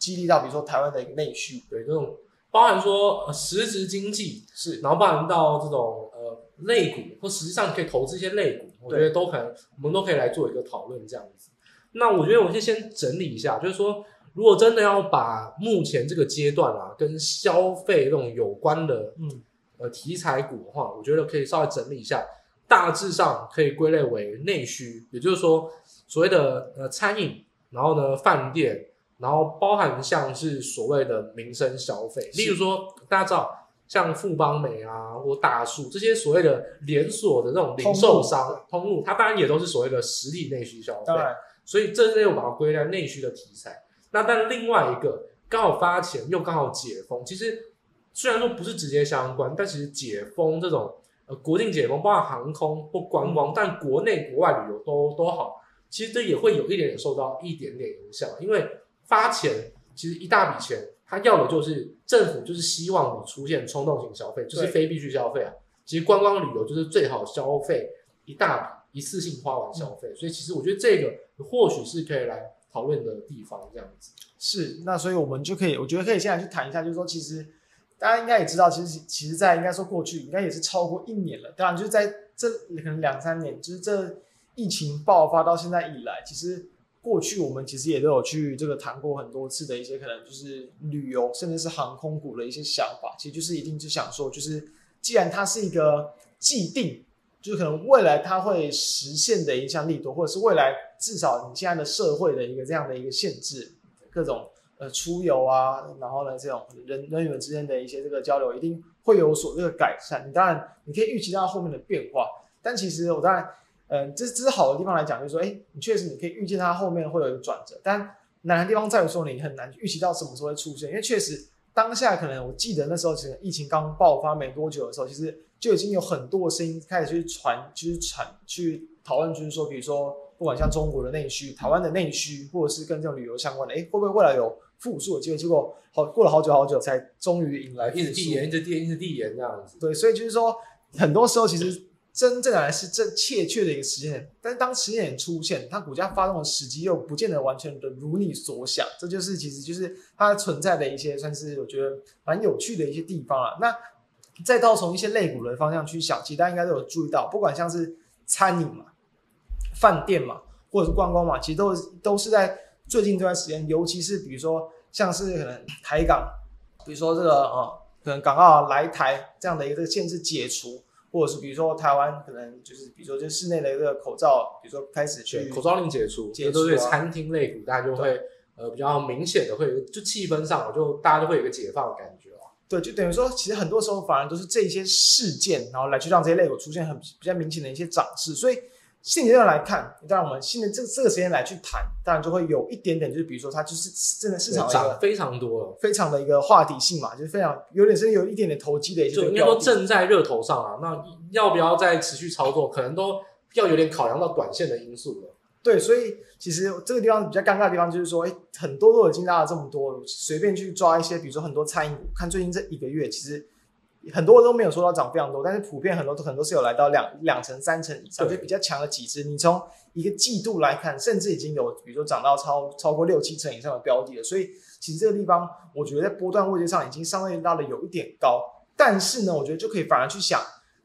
激励到，比如说台湾的一个内需，对这种包含说呃实质经济是，然后包含到这种呃类股或实际上可以投资一些类股，我觉得都可能我们都可以来做一个讨论这样子。那我觉得我先先整理一下，就是说。如果真的要把目前这个阶段啊跟消费这种有关的，嗯，呃题材股的话，我觉得可以稍微整理一下，大致上可以归类为内需，也就是说所谓的呃餐饮，然后呢饭店，然后包含像是所谓的民生消费，例如说大家知道像富邦美啊或大树这些所谓的连锁的这种零售商通路，它当然也都是所谓的实体内需消费，所以这些我把它归在内需的题材。那但另外一个刚好发钱又刚好解封，其实虽然说不是直接相关，但其实解封这种呃国境解封，包括航空或观光，但国内国外旅游都都好，其实这也会有一点点受到一点点影响，因为发钱其实一大笔钱，他要的就是政府就是希望你出现冲动型消费，就是非必须消费啊。其实观光旅游就是最好消费一大笔一次性花完消费，所以其实我觉得这个或许是可以来。讨论的地方这样子是，那所以我们就可以，我觉得可以现在去谈一下，就是说，其实大家应该也知道，其实其实，在应该说过去应该也是超过一年了，当然就是在这可能两三年，就是这疫情爆发到现在以来，其实过去我们其实也都有去这个谈过很多次的一些可能就是旅游甚至是航空股的一些想法，其实就是一定是想说，就是既然它是一个既定。就是可能未来它会实现的一项利多，或者是未来至少你现在的社会的一个这样的一个限制，各种呃出游啊，然后呢这种人人与人之间的一些这个交流，一定会有所这个改善。你当然你可以预期到后面的变化，但其实我当然，呃，这这是好的地方来讲，就是说，哎，你确实你可以预见它后面会有一个转折，但难的地方在于说你很难预期到什么时候会出现，因为确实当下可能我记得那时候其实疫情刚爆发没多久的时候，其实。就已经有很多声音开始去传，就是传，去讨论，就是说，比如说，不管像中国的内需、台湾的内需，或者是跟这种旅游相关的，哎，会不会未来有复苏的机会？结果好过了好久好久，才终于迎来，一直递延，一直递延，一直递延这样子。对，所以就是说，很多时候其实真正的来是这切确的一个时间点，但是当时间点出现，它股价发动的时机又不见得完全的如你所想，这就是其实就是它存在的一些算是我觉得蛮有趣的一些地方啊。那。再到从一些类股的方向去想，其实大家应该都有注意到，不管像是餐饮嘛、饭店嘛，或者是观光嘛，其实都都是在最近这段时间，尤其是比如说像是可能台港，比如说这个呃，可能港澳来台这样的一个这个限制解除，或者是比如说台湾可能就是比如说就室内的一个口罩，比如说开始去口罩令解除，这都对餐厅类股，大家就会呃比较明显的会就气氛上就大家就会有一个解放的感觉。对，就等于说，其实很多时候反而都是这些事件，然后来去让这些类股出现很比较明显的一些涨势。所以现阶段来看，当然我们现在这这个时间来去谈，当然就会有一点点，就是比如说它就是真的市场涨非常多了，非常的一个话题性嘛，就是非常有点是有一点点投机的一些，就应该说正在热头上啊。那要不要再持续操作，可能都要有点考量到短线的因素了。对，所以其实这个地方比较尴尬的地方就是说，哎，很多都已经拉了这么多，随便去抓一些，比如说很多餐饮股，看最近这一个月，其实很多都没有说到涨非常多，但是普遍很多都很多是有来到两两成、三成以上，就比较强的几只。你从一个季度来看，甚至已经有比如说涨到超超过六七成以上的标的了。所以其实这个地方，我觉得在波段位置上已经相对拉的有一点高，但是呢，我觉得就可以反而去想，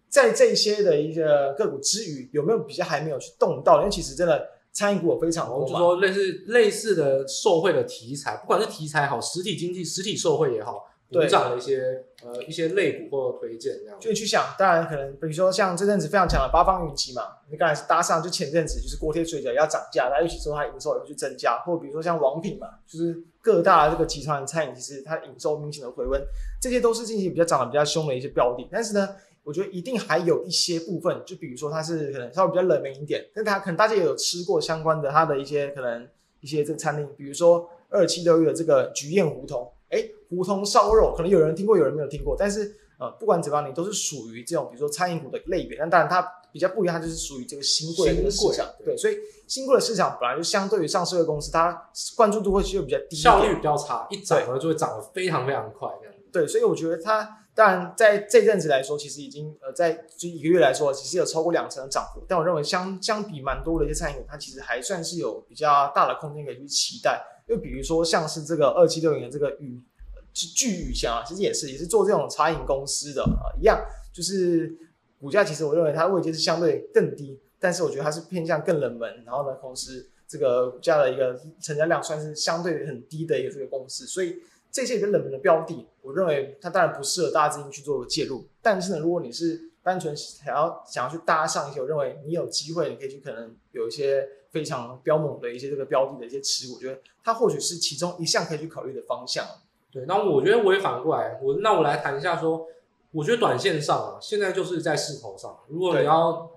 在这些的一个个股之余，有没有比较还没有去动到？因为其实真的。餐饮股有非常多，就说类似类似的受惠的题材，不管是题材好，实体经济实体受惠也好，补涨的一些呃一些类股或推荐这样。就你去想，当然可能比如说像这阵子非常强的八方云集嘛，你刚才是搭上，就前阵子就是锅贴水饺要涨价，大家一起说它营收也会去增加，或比如说像王品嘛，就是各大这个集团的餐饮，其实它营收明显的回温，这些都是近期比较涨得比较凶的一些标的，但是呢。我觉得一定还有一些部分，就比如说它是可能稍微比较冷门一点，但它可能大家也有吃过相关的它的一些可能一些这个餐厅，比如说二七六月的这个菊宴胡同，哎，胡同烧肉，可能有人听过，有人没有听过，但是呃，不管怎么样，你都是属于这种比如说餐饮股的类别，那当然它比较不一样，它就是属于这个新贵的市场，对，对，所以新贵的市场本来就相对于上市的公司，它关注度会就比较低，效率比较差，一涨呢就会涨得非常非常快这样。对，所以我觉得它当然在这阵子来说，其实已经呃在这一个月来说，其实有超过两成的涨幅。但我认为相相比蛮多的一些餐饮股，它其实还算是有比较大的空间可以去期待。就比如说像是这个二七六零的这个宇聚宇翔啊，其实也是也是做这种茶饮公司的啊，一样就是股价其实我认为它位阶是相对更低，但是我觉得它是偏向更冷门，然后呢，同时这个股价的一个成交量算是相对很低的一个这个公司，所以这些比较冷门的标的，我认为它当然不适合大资金去做介入。但是呢，如果你是单纯想要想要去搭上一些，我认为你有机会，你可以去可能有一些。非常标猛的一些这个标的的一些持股，我觉得它或许是其中一项可以去考虑的方向。对，那我觉得我也反过来，我那我来谈一下说，我觉得短线上啊，现在就是在势头上，如果你要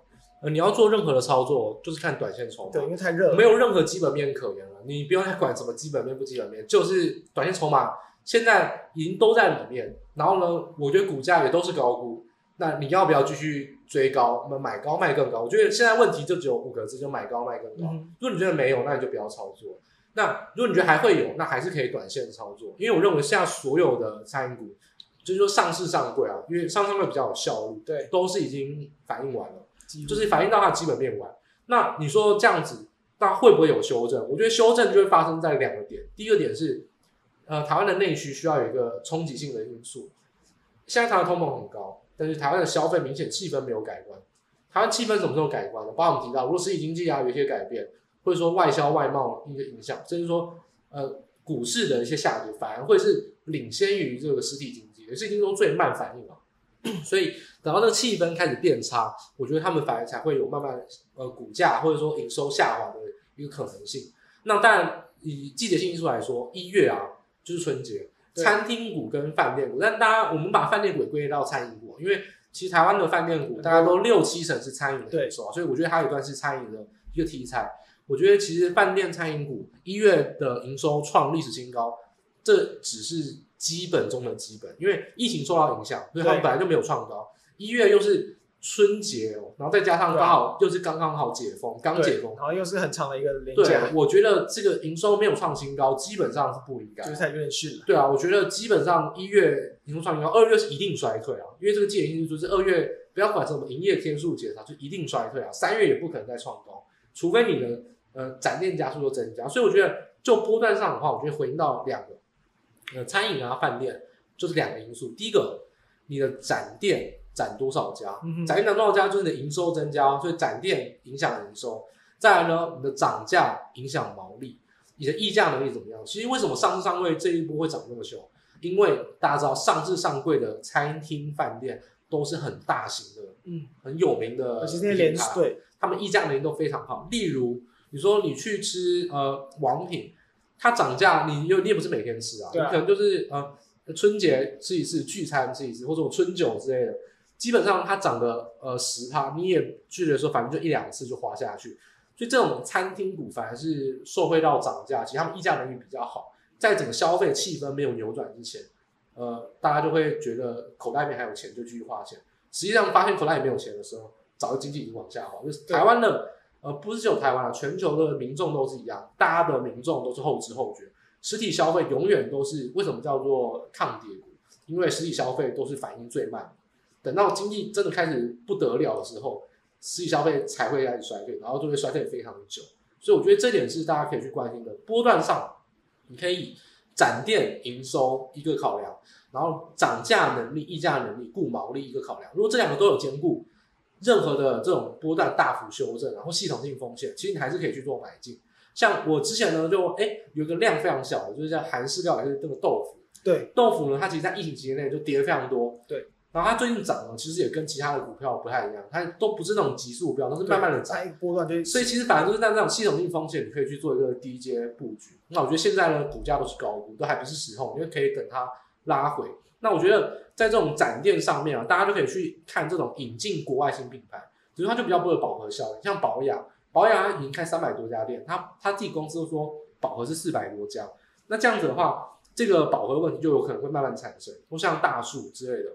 呃你要做任何的操作，就是看短线筹码。对，因为太热了，没有任何基本面可言了。你不用再管什么基本面不基本面，就是短线筹码现在已经都在里面。然后呢，我觉得股价也都是高估。那你要不要继续追高？我们买高卖更高？我觉得现在问题就只有五个字，就买高卖更高。嗯、如果你觉得没有，那你就不要操作。那如果你觉得还会有，那还是可以短线操作。因为我认为现在所有的餐饮股，就是说上市上柜啊，因为上市上柜比较有效率，对，都是已经反映完了，就是反映到它的基本面完。那你说这样子，那会不会有修正？我觉得修正就会发生在两个点。第一个点是，呃，台湾的内需需要有一个冲击性的因素。现在台湾通膨很高。但是台湾的消费明显气氛没有改观，台湾气氛什么时候改观呢？包括我们提到，如果实体经济啊有一些改变，或者说外销外贸一个影响，甚至说呃股市的一些下跌，反而会是领先于这个实体经济，也是经济中最慢反应了。<coughs> 所以等到那个气氛开始变差，我觉得他们反而才会有慢慢呃股价或者说营收下滑的一个可能性。那当然以季节性因素来说，一月啊就是春节。餐厅股跟饭店股，但大家我们把饭店股归类到餐饮股，因为其实台湾的饭店股大家都六七成是餐饮的营收，所以我觉得它有一段是餐饮的一个题材。我觉得其实饭店餐饮股一月的营收创历史新高，这只是基本中的基本，因为疫情受到影响，所以他们本来就没有创高，一月又是。春节哦，然后再加上刚好又是刚刚好解封，刚解封，然后又是很长的一个连假。对，我觉得这个营收没有创新高，基本上是不应该，就是有点逊了。对啊，我觉得基本上一月营收创新高，二月是一定衰退啊，因为这个季节性就是二月不要管什么营业天数减少，就一定衰退啊。三月也不可能再创高，除非你的呃展店家数都增加。所以我觉得就波段上的话，我觉得回应到两个，呃，餐饮啊、饭店就是两个因素。第一个，你的展店。展多少家？展店展多少家，就是你的营收增加，所以展店影响营收。再来呢，你的涨价影响毛利，你的议价能力怎么样？其实为什么上市上柜这一波会涨那么凶？因为大家知道，上市上柜的餐厅饭店都是很大型的，嗯，很有名的，而且连锁，对，他们议价能力都非常好。例如，你说你去吃呃王品，它涨价，你又你也不是每天吃啊，啊你可能就是呃春节吃一次，聚餐吃一次，或者我春酒之类的。基本上它涨个呃十趴，你也拒绝说反正就一两次就花下去，所以这种餐厅股反而是受惠到涨价，其实他们议价能力比较好，在整个消费气氛没有扭转之前，呃，大家就会觉得口袋里面还有钱就继续花钱，实际上发现口袋里没有钱的时候，早就经济已经往下滑。就是台湾的呃不是只有台湾啊，全球的民众都是一样，大家的民众都是后知后觉，实体消费永远都是为什么叫做抗跌股？因为实体消费都是反应最慢。等到经济真的开始不得了的时候，实体消费才会开始衰退，然后就会衰退非常的久。所以我觉得这点是大家可以去关心的。波段上，你可以展店营收一个考量，然后涨价能力、溢价能力、固毛利一个考量。如果这两个都有兼顾，任何的这种波段大幅修正，然后系统性风险，其实你还是可以去做买进。像我之前呢，就哎有个量非常小的，就是像韩式料理，就是这个豆腐。对，豆腐呢，它其实在疫情期间内就跌了非常多。对。然后它最近涨了，其实也跟其他的股票不太一样，它都不是那种急速飙，都是慢慢的涨。波段就所以其实反而就是在那种系统性风险，你可以去做一个低阶布局。那我觉得现在呢，股价都是高估，都还不是时候，因为可以等它拉回。那我觉得在这种展店上面啊，大家就可以去看这种引进国外新品牌，比如它就比较不会有饱和效应。像保养，保养它已经开三百多家店，它它自己公司都说饱和是四百多家。那这样子的话，这个饱和问题就有可能会慢慢产生，或像大树之类的。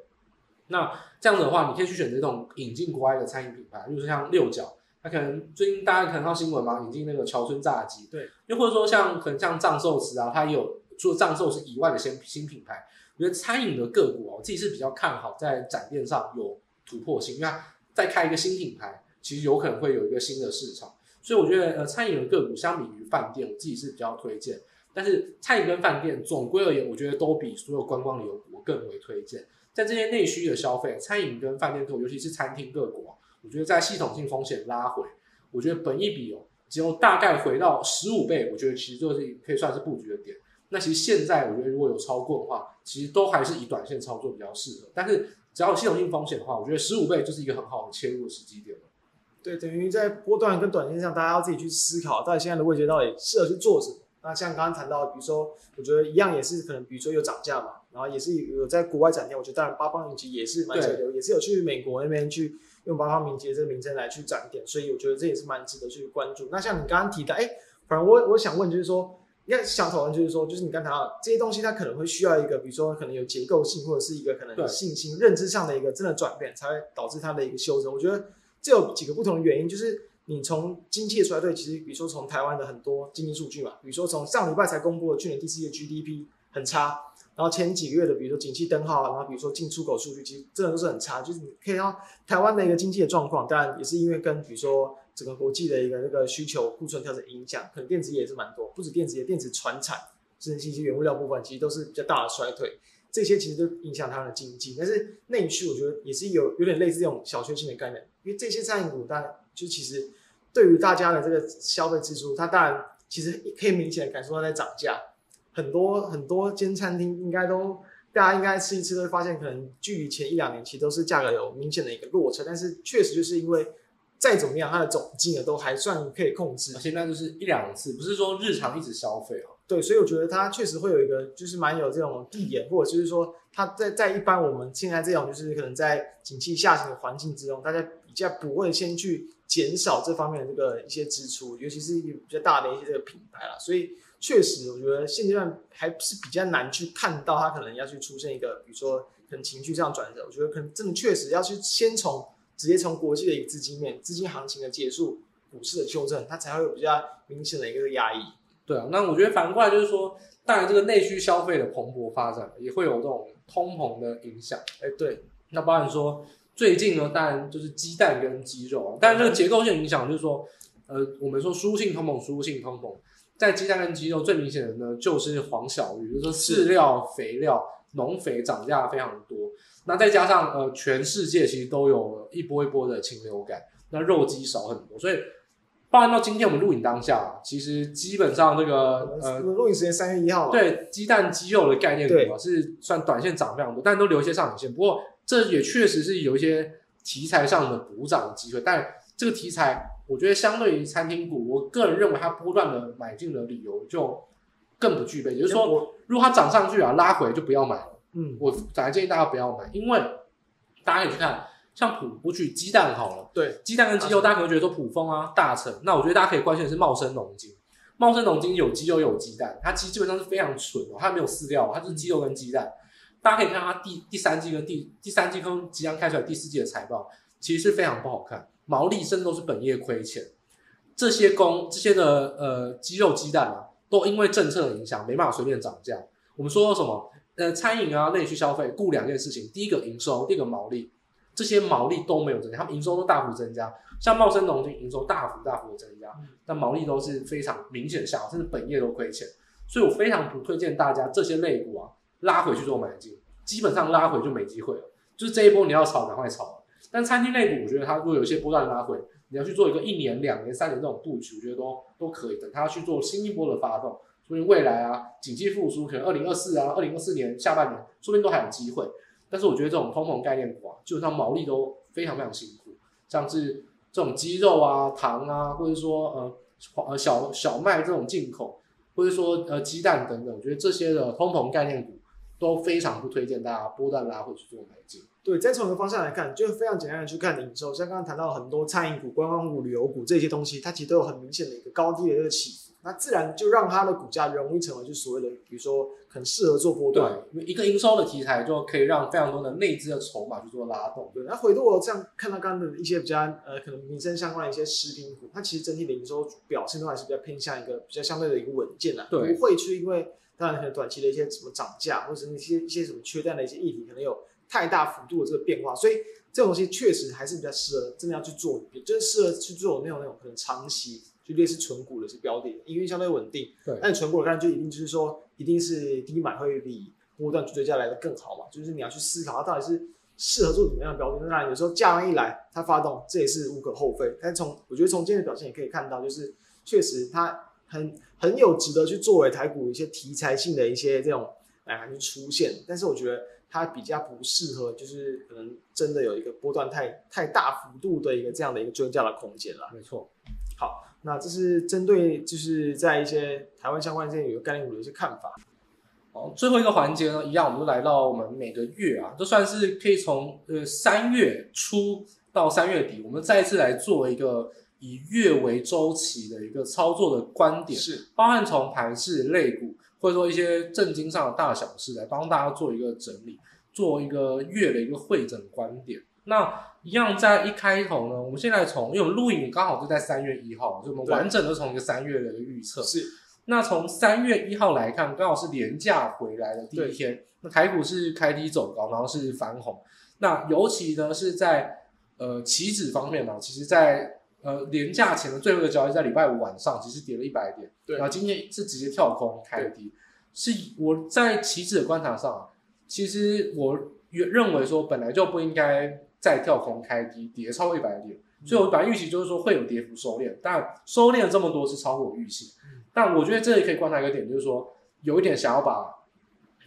那这样子的话，你可以去选择这种引进国外的餐饮品牌，比如说像六角，它可能最近大家可能看到新闻嘛，引进那个桥村炸鸡，对，又或者说像可能像藏寿司啊，它也有除了藏寿司以外的新新品牌，我觉得餐饮的个股啊，我自己是比较看好在展店上有突破性，因为它再开一个新品牌，其实有可能会有一个新的市场。所以我觉得呃，餐饮的个股相比于饭店，我自己是比较推荐。但是餐饮跟饭店总归而言，我觉得都比所有观光旅游股更为推荐。在这些内需的消费，餐饮跟饭店个股，尤其是餐厅个股啊，我觉得在系统性风险拉回，我觉得本一比哦，只有大概回到十五倍，我觉得其实就是可以算是布局的点。那其实现在我觉得如果有超过的话，其实都还是以短线操作比较适合。但是只要有系统性风险的话，我觉得十五倍就是一个很好的切入的时机点了。对，等于在波段跟短线上，大家要自己去思考，到底现在的位置到底适合去做什么。那像刚刚谈到，比如说，我觉得一样也是可能，比如说有涨价嘛，然后也是有在国外展店，我觉得当然八方云集也是蛮值得，也是有去美国那边去用八方云集这个名称来去展店，所以我觉得这也是蛮值得去关注。那像你刚刚提到，哎，反正我我想问就是说，应该想讨论就是说，就是你刚才这些东西，它可能会需要一个，比如说可能有结构性或者是一个可能信心、认知上的一个真的转变，才会导致它的一个修正。我觉得这有几个不同的原因，就是。你从经济的衰退，其实比如说从台湾的很多经济数据嘛，比如说从上礼拜才公布的去年第四季 GDP 很差，然后前几个月的比如说景气灯号，然后比如说进出口数据，其实真的都是很差。就是你可以看到台湾的一个经济的状况，当然也是因为跟比如说整个国际的一个那个需求库存调整影响，可能电子业也是蛮多，不止电子业，电子传产甚至信息原物料部分，其实都是比较大的衰退。这些其实都影响它的经济，但是内需我觉得也是有有点类似这种小确幸的概念，因为这些餐饮股当然。就其实对于大家的这个消费支出，它当然其实可以明显的感受到在涨价。很多很多间餐厅应该都大家应该吃一吃都会发现，可能距离前一两年其实都是价格有明显的一个落差。但是确实就是因为再怎么样，它的总金额都还算可以控制。现在就是一两次，不是说日常一直消费哦。对，所以我觉得它确实会有一个就是蛮有这种地点，或者就是说它在在一般我们现在这种就是可能在景气下行的环境之中，大家比较不会先去。减少这方面的这个一些支出，尤其是比较大的一些这个品牌啦，所以确实我觉得现阶段还是比较难去看到它可能要去出现一个，比如说可能情绪上转折。我觉得可能真的确实要去先从直接从国际的一个资金面、资金行情的结束、股市的修正，它才会有比较明显的一个压抑。对啊，那我觉得反过来就是说，当然这个内需消费的蓬勃发展也会有这种通膨的影响。哎，对，那包含说。最近呢，当然就是鸡蛋跟鸡肉啊，但是这个结构性影响就是说，呃，我们说输入性通膨，输入性通膨，在鸡蛋跟鸡肉最明显的呢，就是黄小鱼，就是说饲料、肥料、农肥涨价非常多。那再加上呃，全世界其实都有一波一波的禽流感，那肉鸡少很多，所以包含到今天我们录影当下，其实基本上这个呃，录影时间三月一号，对，鸡蛋鸡肉的概念股啊，是算短线涨非常多，但都留一些上影线，不过。这也确实是有一些题材上的补涨的机会，但这个题材，我觉得相对于餐厅股，我个人认为它波段的买进的理由就更不具备。也就是说，如果它涨上去啊，拉回就不要买了。嗯，我反而建议大家不要买，因为大家可以去看，像普，我举鸡蛋好了，对，鸡蛋跟鸡肉，大家可能觉得说普丰啊、大成，那我觉得大家可以关心的是茂生农金。茂生农金有鸡肉有鸡蛋，它其实基本上是非常纯哦，它没有饲料，它就是鸡肉跟鸡蛋。大家可以看它第第三季跟第第三季跟即将开出来第四季的财报，其实是非常不好看，毛利甚至都是本业亏钱。这些公这些的呃鸡肉鸡蛋啊，都因为政策的影响，没办法随便涨价。我们说什么？呃，餐饮啊，内需消费，顾两件事情：第一个营收，第二个毛利。这些毛利都没有增加，他们营收都大幅增加。像茂生农精营收大幅大幅的增加，但毛利都是非常明显下滑，甚至本业都亏钱。所以我非常不推荐大家这些类股啊。拉回去做买进，基本上拉回就没机会了。就是这一波你要炒，赶快炒了。但餐厅类股，我觉得它如果有一些波段拉回，你要去做一个一年、两年、三年这种布局，我觉得都都可以。等它去做新一波的发动，所以未来啊，景气复苏，可能二零二四啊，二零二四年下半年，说不定都还有机会。但是我觉得这种通膨概念股啊，基本上毛利都非常非常辛苦，像是这种鸡肉啊、糖啊，或者说呃呃小小麦这种进口，或者说呃鸡蛋等等，我觉得这些的通膨概念股。都非常不推荐大家波段拉回去做买进。对，再从一个方向来看，就非常简单的去看营收，像刚刚谈到很多餐饮股、观光股、旅游股这些东西，它其实都有很明显的一个高低的一个起伏，那自然就让它的股价容易成为就所谓的，比如说很适合做波段。对，因为一个营收的题材就可以让非常多的内资的筹码去做拉动。对，那回头我这样看到刚刚的一些比较呃可能民生相关的一些食品股，它其实整体的营收表现都还是比较偏向一个比较相对的一个稳健的，不会去因为。当然可能短期的一些什么涨价，或者是一些一些什么缺蛋的一些议题，可能有太大幅度的这个变化，所以这种东西确实还是比较适合真的要去做，就是适合去做那种那种可能长期就类似纯股的是标的，因为相对稳定。对，那你存股的看就一定就是说，一定是低买会比波段追加来的更好嘛，就是你要去思考它到底是。适合做怎么样的标的？当然，有时候价量一来，它发动，这也是无可厚非。但从我觉得从今天的表现也可以看到，就是确实它很很有值得去作为台股一些题材性的一些这种哎出现。但是我觉得它比较不适合，就是可能真的有一个波段太太大幅度的一个这样的一个追加的空间了。没错。好，那这是针对就是在一些台湾相关这些有概念股的一些看法。好，最后一个环节呢，一样，我们就来到我们每个月啊，都算是可以从呃三月初到三月底，我们再一次来做一个以月为周期的一个操作的观点，是包含从盘式、类股，或者说一些政经上的大小事，来帮大家做一个整理，做一个月的一个会诊观点。那一样在一开头呢，我们现在从，因为我们录影刚好就在三月一号，所以我们完整的从一个三月的一个预测是。那从三月一号来看，刚好是连假回来的第一天。那台股是开低走高，然后是翻红。那尤其呢是在呃期指方面呢，其实在呃连假前的最后一个交易，在礼拜五晚上，其实跌了一百点。对。然后今天是直接跳空开低。是我在旗子的观察上，其实我认为说本来就不应该再跳空开低，跌超过一百点。所以我本来预期就是说会有跌幅收敛，但收敛了这么多是超过我预期。但我觉得这里可以观察一个点，就是说有一点想要把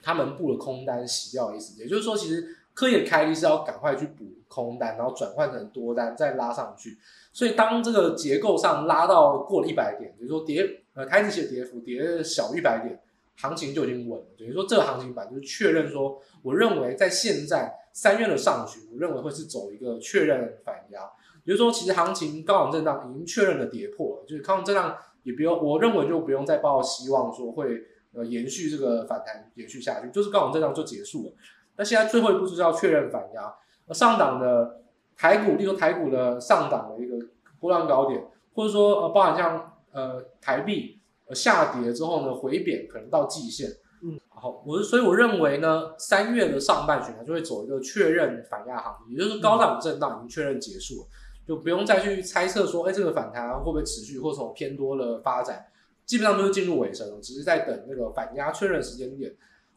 他们布的空单洗掉的意思，也就是说，其实刻意的开低是要赶快去补空单，然后转换成多单再拉上去。所以当这个结构上拉到过了一百点，比如说跌呃台指期的跌幅跌小一百点，行情就已经稳了。等于说这个行情板就是确认说，我认为在现在三月的上旬，我认为会是走一个确认反压。比如说，其实行情高档震荡已经确认了跌破了，就是高档震荡。也不用，我认为就不用再抱希望说会呃延续这个反弹延续下去，就是刚好这样就结束了。那现在最后一步就是要确认反压，上档的台股，例如台股的上档的一个波浪高点，或者说呃包含像呃台币呃下跌之后呢回贬可能到季线，嗯，好，我所以我认为呢三月的上半旬它就会走一个确认反压行情，也就是高档震荡已经确认结束了。就不用再去猜测说，哎，这个反弹会不会持续，或者从偏多的发展，基本上都是进入尾声了，只是在等那个反压确认时间点。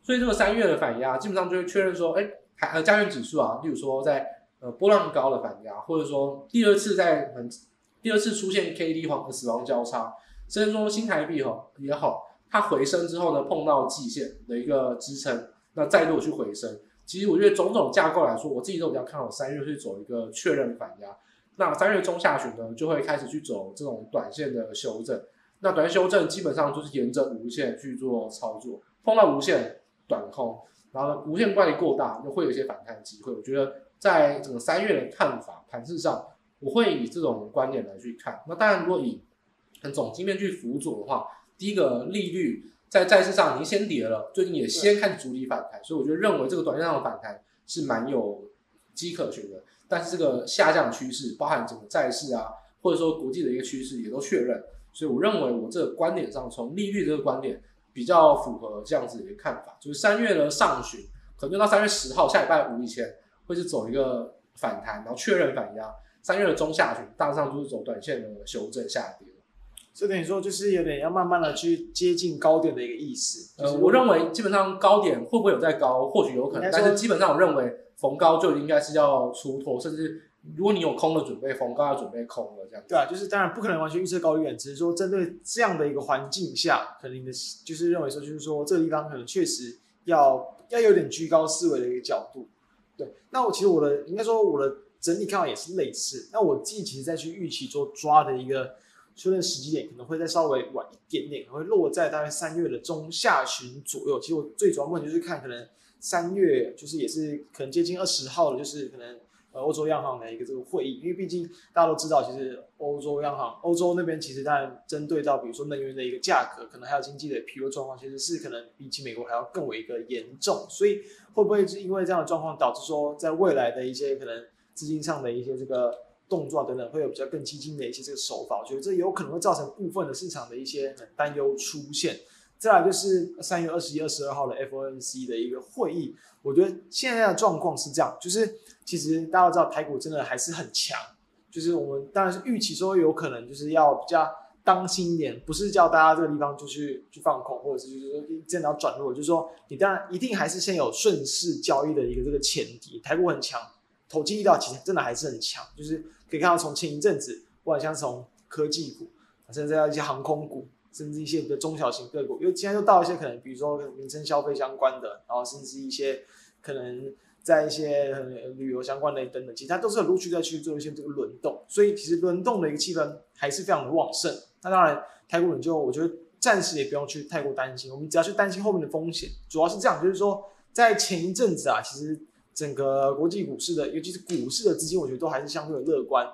所以这个三月的反压，基本上就会确认说，哎，还呃加权指数啊，例如说在呃波浪高的反压，或者说第二次在嗯第二次出现 K D 黄死亡交叉，甚至说新台币哈也好，它回升之后呢，碰到季线的一个支撑，那再度去回升。其实我觉得种种架构来说，我自己都比较看好三月去走一个确认反压。那三月中下旬呢，就会开始去走这种短线的修正。那短线修正基本上就是沿着无线去做操作，碰到无线短空，然后呢无限乖离过大，就会有一些反弹机会。我觉得在整个三月的看法盘势上，我会以这种观点来去看。那当然，如果以总经面去辅佐的话，第一个利率在债市上已经先跌了，最近也先看主力反弹，所以我就认为这个短线上的反弹是蛮有机可循的。但是这个下降趋势，包含整个债市啊，或者说国际的一个趋势也都确认，所以我认为我这个观点上，从利率这个观点比较符合这样子的一个看法，就是三月的上旬，可能就到三月十号下礼拜五以前，会是走一个反弹，然后确认反压。三月的中下旬，大致上就是走短线的修正下跌。所以等于说，就是有点要慢慢的去接近高点的一个意思。呃，我认为基本上高点会不会有再高，或许有可能，但是基本上我认为。逢高就应该是要出脱，甚至如果你有空的准备，风，刚好准备空了这样。对啊，就是当然不可能完全预测高远，只是说针对这样的一个环境下，可能你的就是认为说，就是说这个地方可能确实要要有点居高思维的一个角度。对，那我其实我的应该说我的整体看法也是类似。那我自己其实再去预期做抓的一个修正时机点，可能会再稍微晚一点点，可能会落在大概三月的中下旬左右。其实我最主要问题就是看可能。三月就是也是可能接近二十号了，就是可能呃欧洲央行的一个这个会议，因为毕竟大家都知道，其实欧洲央行欧洲那边其实当然针对到比如说能源的一个价格，可能还有经济的疲弱状况，其实是可能比起美国还要更为一个严重，所以会不会是因为这样的状况导致说在未来的一些可能资金上的一些这个动作等等，会有比较更激进的一些这个手法？我觉得这有可能会造成部分的市场的一些担忧出现。再来就是三月二十一、二十二号的 FOMC 的一个会议，我觉得现在的状况是这样，就是其实大家都知道台股真的还是很强，就是我们当然是预期说有可能就是要比较当心一点，不是叫大家这个地方就去去放空，或者是就是说真的要转弱，就是说你当然一定还是先有顺势交易的一个这个前提，台股很强，投机力道其实真的还是很强，就是可以看到从前一阵子，不管像从科技股，甚至到一些航空股。甚至一些比较中小型个股，因为今天又到一些可能，比如说民生消费相关的，然后甚至一些可能在一些旅游相关的等等，其实它都是陆续在去做一些这个轮动，所以其实轮动的一个气氛还是非常的旺盛。那当然，台股你就我觉得暂时也不用去太过担心，我们只要去担心后面的风险，主要是这样，就是说在前一阵子啊，其实整个国际股市的，尤其是股市的资金，我觉得都还是相对的乐观。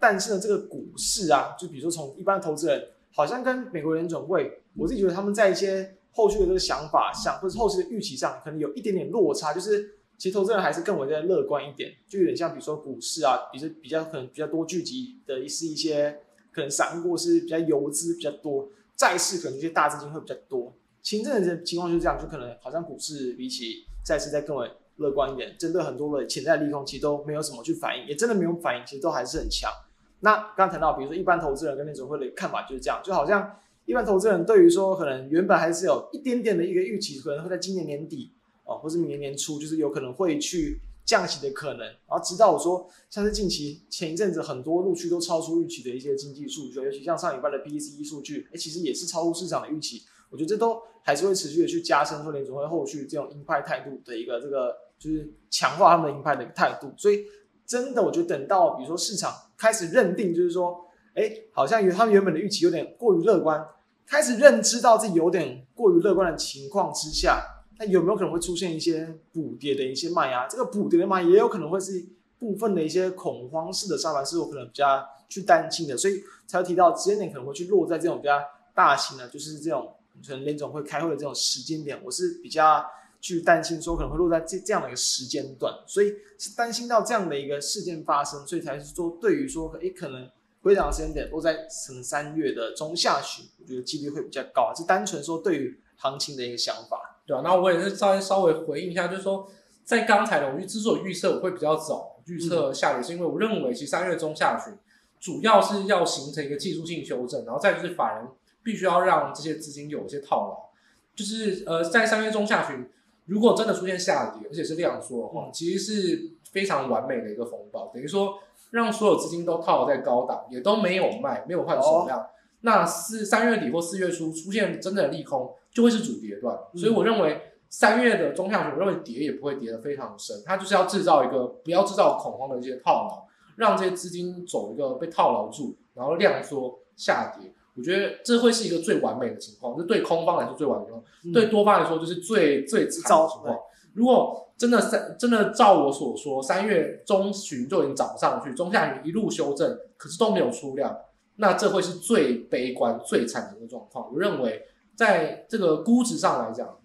但是呢，这个股市啊，就比如说从一般投资人。好像跟美国联准会，我自己觉得他们在一些后续的这个想法上，或者后续的预期上，可能有一点点落差。就是其实投资人还是更为的乐观一点，就有点像比如说股市啊，比如比较可能比较多聚集的是一些可能散户是比较游资比较多，债市可能一些大资金会比较多。前阵的情况就是这样，就可能好像股市比起债市再更为乐观一点，针对很多的潜在利空，其实都没有什么去反应，也真的没有反应，其实都还是很强。那刚谈到，比如说一般投资人跟联准会的看法就是这样，就好像一般投资人对于说可能原本还是有一点点的一个预期，可能会在今年年底哦，或是明年年初，就是有可能会去降息的可能。然后直到我说，像是近期前一阵子很多陆续都超出预期的一些经济数据，尤其像上礼拜的 PCE 数据，哎，其实也是超出市场的预期。我觉得这都还是会持续的去加深说联准会后续这种鹰派态度的一个这个，就是强化他们的鹰派的一个态度。所以真的，我觉得等到比如说市场。开始认定，就是说，哎，好像他们原本的预期有点过于乐观，开始认知到自己有点过于乐观的情况之下，那有没有可能会出现一些补跌的一些卖压？这个补跌的卖也有可能会是部分的一些恐慌式的杀盘，是有可能比较去担心的，所以才会提到时间点可能会去落在这种比较大型的，就是这种可能联总会开会的这种时间点，我是比较。去担心说可能会落在这这样的一个时间段，所以是担心到这样的一个事件发生，所以才是说对于说诶可能回档的时间点落在可能三月的中下旬，我觉得几率会比较高，是单纯说对于行情的一个想法。对啊，那我也是稍微稍微回应一下，就是说在刚才的我之所以预测我会比较早预测下跌，是因为我认为其实三月中下旬主要是要形成一个技术性修正，然后再就是法人必须要让这些资金有一些套牢，就是呃在三月中下旬。如果真的出现下跌，而且是量缩的话，其实是非常完美的一个风暴，等于说让所有资金都套在高档，也都没有卖，没有换手量。哦、那四三月底或四月初出现真正的利空，就会是主跌段。嗯、所以我认为三月的中下旬，我认为跌也不会跌得非常深，它就是要制造一个不要制造恐慌的一些套牢，让这些资金走一个被套牢住，然后量缩下跌。我觉得这会是一个最完美的情况，就对空方来说最完美的情况，嗯、对多方来说就是最最糟的情况。如果真的三真的照我所说，三月中旬就已经涨上去，中下旬一路修正，可是都没有出量，那这会是最悲观、最惨的一个状况。我认为，在这个估值上来讲，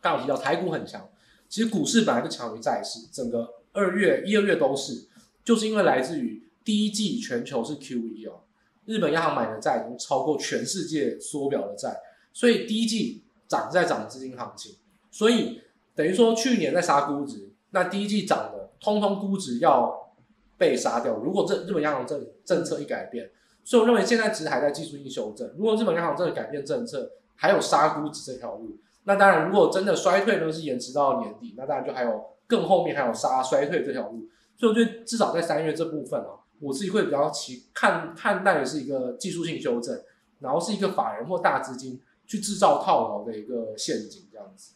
刚刚提到台股很强，其实股市本来就强于债市，整个二月、一二月都是，就是因为来自于第一季全球是 QE 哦。日本央行买的债已经超过全世界缩表的债，所以第一季涨在涨资金行情，所以等于说去年在杀估值，那第一季涨的通通估值要被杀掉。如果这日本央行政政策一改变，所以我认为现在其实还在技术性修正。如果日本央行真的改变政策，还有杀估值这条路，那当然如果真的衰退呢是延迟到年底，那当然就还有更后面还有杀衰退这条路。所以我觉得至少在三月这部分啊。我自己会比较期看看待的是一个技术性修正，然后是一个法人或大资金去制造套牢的一个陷阱，这样子。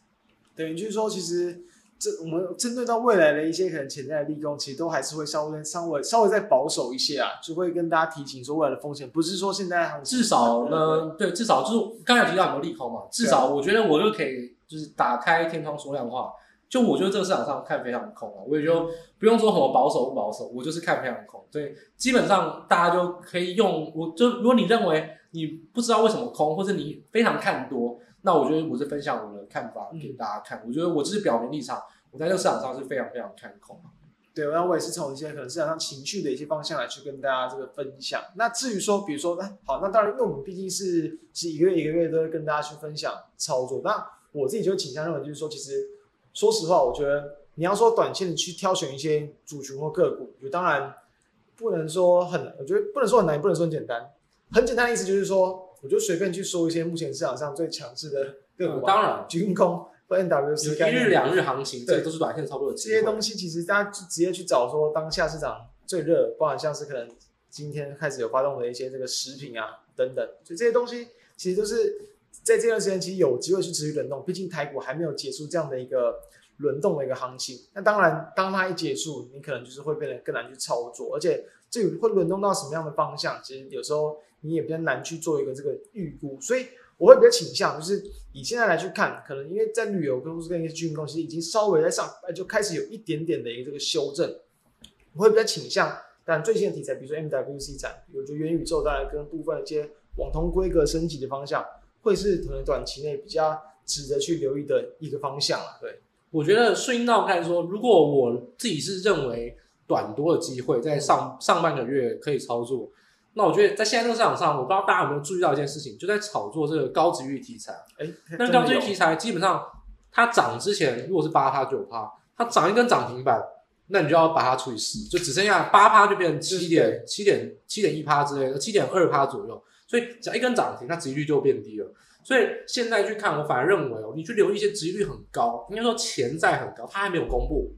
等于就是说，其实这我们针对到未来的一些可能潜在的利空，其实都还是会稍微稍微稍微再保守一些啊，就会跟大家提醒说未来的风险，不是说现在至少呢，对，至少就是刚才提到有没有利空嘛，至少我觉得我就可以就是打开天窗说亮话。就我觉得这个市场上看非常空啊，我也就不用说什么保守不保守，我就是看非常空。所以基本上大家就可以用，我就如果你认为你不知道为什么空，或者你非常看多，那我觉得我是分享我的看法给大家看。我觉得我只是表明立场，我在这个市场上是非常非常看空。对，然后我也是从一些可能市场上情绪的一些方向来去跟大家这个分享。那至于说，比如说，哎，好，那当然，因为我们毕竟是其实一个月一个月都会跟大家去分享操作。那我自己就倾向认为，就是说，其实说实话，我觉得你要说短线的去挑选一些主群或个股，就当然不能说很，我觉得不能说很难，也不能说很简单。很简单的意思就是说，我就随便去说一些目前市场上最强势的个股，嗯，当然，军工。NWC 一日两日行情，这都是短线操作的。这些东西其实大家就直接去找说当下市场最热，包含像是可能今天开始有发动的一些这个食品啊等等，所以这些东西其实都是在这段时间其实有机会去持续轮动。毕竟台股还没有结束这样的一个轮动的一个行情。那当然，当它一结束，你可能就是会变得更难去操作，而且这个会轮动到什么样的方向，其实有时候你也比较难去做一个这个预估，所以。我会比较倾向，就是以现在来去看，可能因为在旅游公司跟一些军工，其实已经稍微在上，就开始有一点点的一个这个修正。我会比较倾向，但最新的题材，比如说 MWC 展，比如说元宇宙，当然跟部分一些网通规格升级的方向，会是可能短期内比较值得去留意的一个方向啊。对，我觉得顺应到看说，如果我自己是认为短多的机会，在上上半个月可以操作。那我觉得在现在这个市场上，我不知道大家有没有注意到一件事情，就在炒作这个高值域题材。哎、欸，那高值域题材基本上它涨之前，如果是八趴九趴，它涨一根涨停板，那你就要把它除以十，就只剩下八趴就变成七点七点七点一趴之类的，七点二趴左右。所以只要一根涨停，它值率就变低了。所以现在去看，我反而认为哦，你去留意一些值率很高，应该说潜在很高，它还没有公布，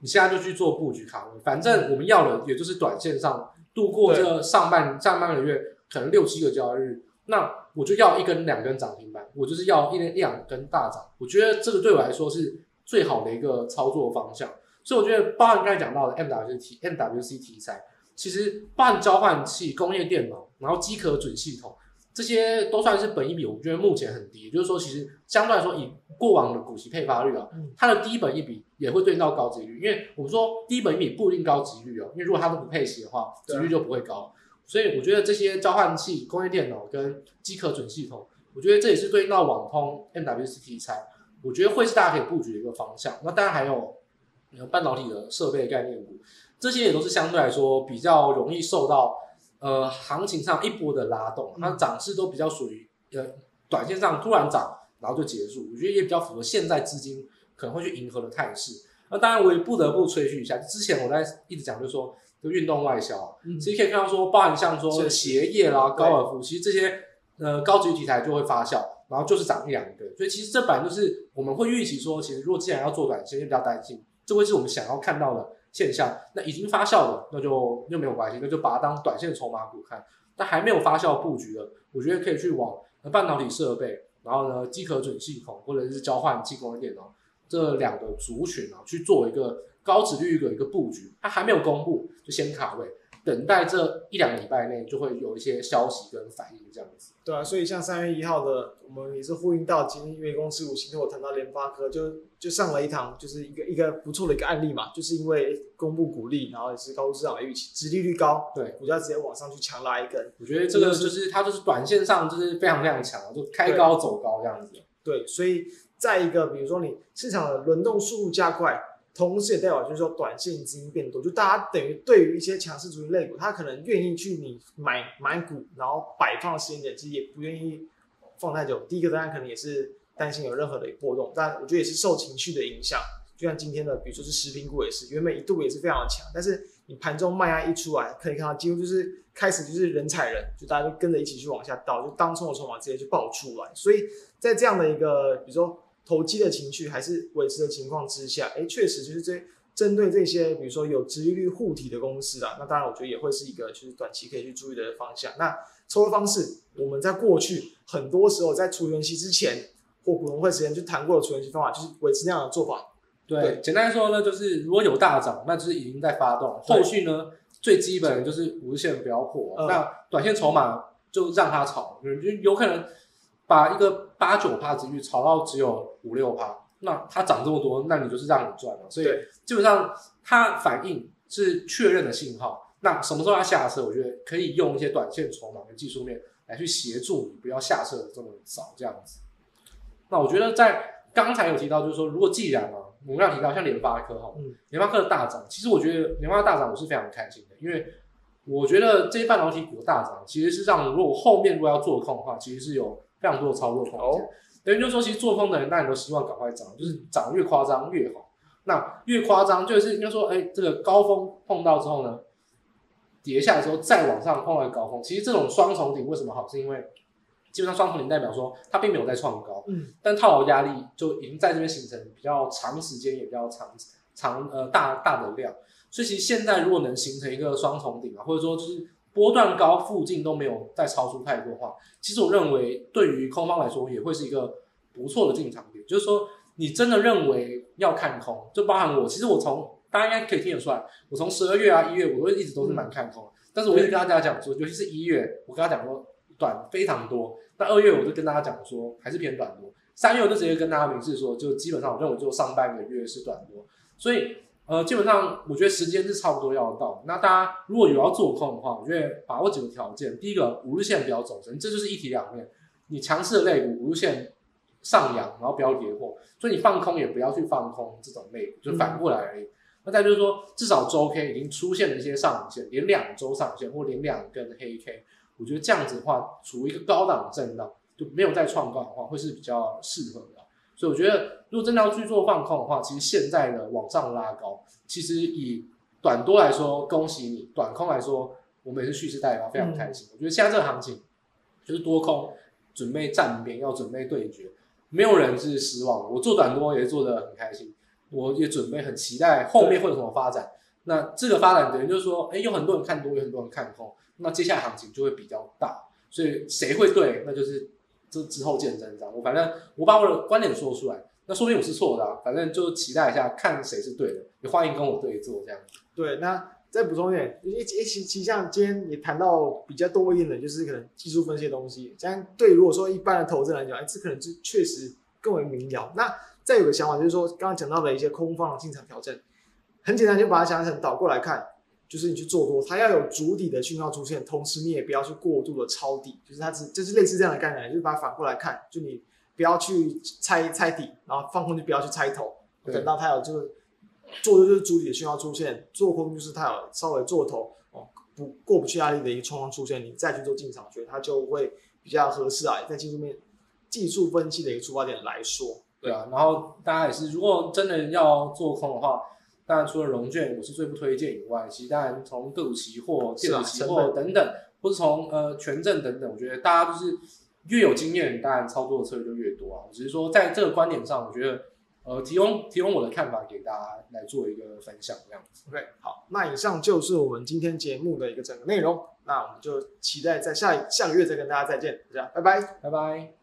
你现在就去做布局卡位。反正我们要的也就是短线上。度过这上半上半个月，可能六七个交易日，那我就要一根两根涨停板，我就是要一一两根大涨。我觉得这个对我来说是最好的一个操作方向。所以我觉得，包含刚才讲到的 MWC MWC 题材，其实包含交换器、工业电脑，然后机壳准系统。这些都算是本一比，我觉得目前很低。也就是说，其实相对来说，以过往的股息配发率啊，它的低本一比也会对应到高值率。因为我们说低本一比不一定高值率哦，因为如果它都不配息的话，值率就不会高。所以我觉得这些交换器、工业电脑跟机壳准系统，我觉得这也是对应到网通 MWC 题材，我觉得会是大家可以布局的一个方向。那当然还有有半导体的设备概念股，这些也都是相对来说比较容易受到。呃，行情上一波的拉动，它涨势都比较属于呃短线上突然涨，然后就结束。我觉得也比较符合现在资金可能会去迎合的态势。那当然，我也不得不吹嘘一下，之前我在一直讲，就是说，就运动外销，嗯、其实可以看到说，包含像说鞋业啦、高尔夫，其实这些呃高级题材就会发酵，然后就是涨一两个。所以其实这本来就是我们会预期说，其实如果既然要做短线，就比较担心，这会是我们想要看到的。现象，那已经发酵的，那就就没有关系，那就把它当短线筹码股看。但还没有发酵布局的，我觉得可以去往半导体设备，然后呢，机壳准系统或者是交换激光电脑这两个族群啊，去做一个高值率的一个布局。它还没有公布，就先卡位。等待这一两礼拜内就会有一些消息跟反应，这样子。对啊，所以像三月一号的，我们也是呼应到今天员工持股信托，谈到联发科，就就上了一堂，就是一个一个不错的一个案例嘛，就是因为公布股利，然后也是高出市场的预期，殖利率高，对，股价直接往上去强拉一根。我觉得这个就是它就是短线上就是非常非常强，就开高走高这样子。对，对，所以再一个，比如说你市场的轮动速度加快。同时也代表就是说，短线资金变多，就大家等于对于一些强势族群类股，他可能愿意去你买买股，然后摆放时间点，其实也不愿意放太久。第一个当然可能也是担心有任何的波动，但我觉得也是受情绪的影响。就像今天的，比如说是食品股也是，原本一度也是非常的强，但是你盘中卖压一出来，可以看到几乎就是开始就是人踩人，就大家就跟着一起去往下倒，就当冲的筹码直接就爆出来。所以在这样的一个，比如说。投机的情绪还是维持的情况之下，哎，确实就是这针对这些，比如说有殖利率护体的公司啊，那当然我觉得也会是一个就是短期可以去注意的方向。那抽的方式，我们在过去很多时候在除权息之前或股东会之前就谈过的除权息方法，就是维持那样的做法。对，对简单来说呢，就是如果有大涨，那就是已经在发动，后续呢最基本的就是五日线不要破，嗯、那短线筹码就让它炒，就有可能。把一个八九趴殖利率炒到只有五六趴，那它涨这么多，那你就是让你赚了。所以基本上它反应是确认的信号。那什么时候要下车？我觉得可以用一些短线筹码跟技术面来去协助你，不要下车的这么早这样子。那我觉得在刚才有提到，就是说如果既然啊我们要提到像联发科哈，嗯，联发科的大涨，其实我觉得联发科大涨我是非常开心的，因为我觉得这些半导体股的大涨，其实是让如果后面如果要做空的话，其实是有非常多的操作空间。等于就是说，其实做空的人大家都希望赶快涨，就是涨越夸张越好。那越夸张就是应该说，哎，这个高峰碰到之后呢，跌下来之后再往上碰到高峰，其实这种双重顶为什么好？是因为基本上双重顶代表说它并没有在创高，嗯，但套牢压力就已经在这边形成比较长时间也比较长长呃大大的量，所以其实现在如果能形成一个双重顶啊，或者说就是波段高附近都没有再超出太多的话，其实我认为对于空方来说也会是一个不错的进场点，就是说你真的认为要看空，就包含我，其实我从大家应该可以听得出来，我从十二月啊一月我都一直都是蛮看空，但是我一直跟大家讲说，尤其是一月，我跟他讲说短非常多，那二月我就跟大家讲说还是偏短多，三月我就直接跟大家明示说，就基本上我认为就上半个月是短多，所以呃基本上我觉得时间是差不多要到，那大家如果有要做空的话，我觉得把握几个条件，第一个五日线不要走神，这就是一体两面，你强势的类股五日线上扬，然后不要跌破，所以你放空也不要去放空这种类股，就反过来而已。嗯那再就是说，至少周 K 已经出现了一些上影线，连两周上影线或连两根黑 K，我觉得这样子的话，处于一个高档震荡，就没有再创高的话，会是比较适合的。所以我觉得，如果真的要去做放空的话，其实现在的往上拉高，其实以短多来说，恭喜你；短空来说，我们也是蓄势待发，非常开心。嗯、我觉得现在这个行情，就是多空准备站边，要准备对决，没有人是失望的。我做短多也是做得很开心。我也准备很期待后面会有什么发展。那这个发展等于就是说，哎，有很多人看多，有很多人看空，那接下来行情就会比较大。所以谁会对，那就是这之后见真章。我反正我把我的观点说出来，那说不定我是错的啊。反正就期待一下，看谁是对的，也欢迎跟我对坐这样。对，那再补充一点，一其其实像今天你谈到比较多一点的，就是可能技术分析的东西。这样对，如果说一般的投资人来讲，哎，这可能就确实更为明了。那再有个想法就是说，刚刚讲到的一些空方的进场调整，很简单，就把它想成倒过来看，就是你去做多，它要有主底的讯号出现，同时你也不要去过度的抄底，就是它只就是类似这样的概念，就是把它反过来看，就你不要去猜猜底，然后放空就不要去猜头，等到它有这个做多就是主底的讯号出现，做空就是它有稍微做头哦不过不去压力的一个状况出现，你再去做进场，觉得它就会比较合适啊，在技术面技术分析的一个出发点来说。对啊，然后大家也是，如果真的要做空的话，当然除了融券我是最不推荐以外，其实当然从个股期货、电子期货等等，或是从呃权证等等，我觉得大家就是越有经验，当然操作的策略就越多啊。只是说在这个观点上，我觉得呃提供提供我的看法给大家来做一个分享这样子。OK，好，那以上就是我们今天节目的一个整个内容，那我们就期待在下下个月再跟大家再见，大家拜拜，拜拜。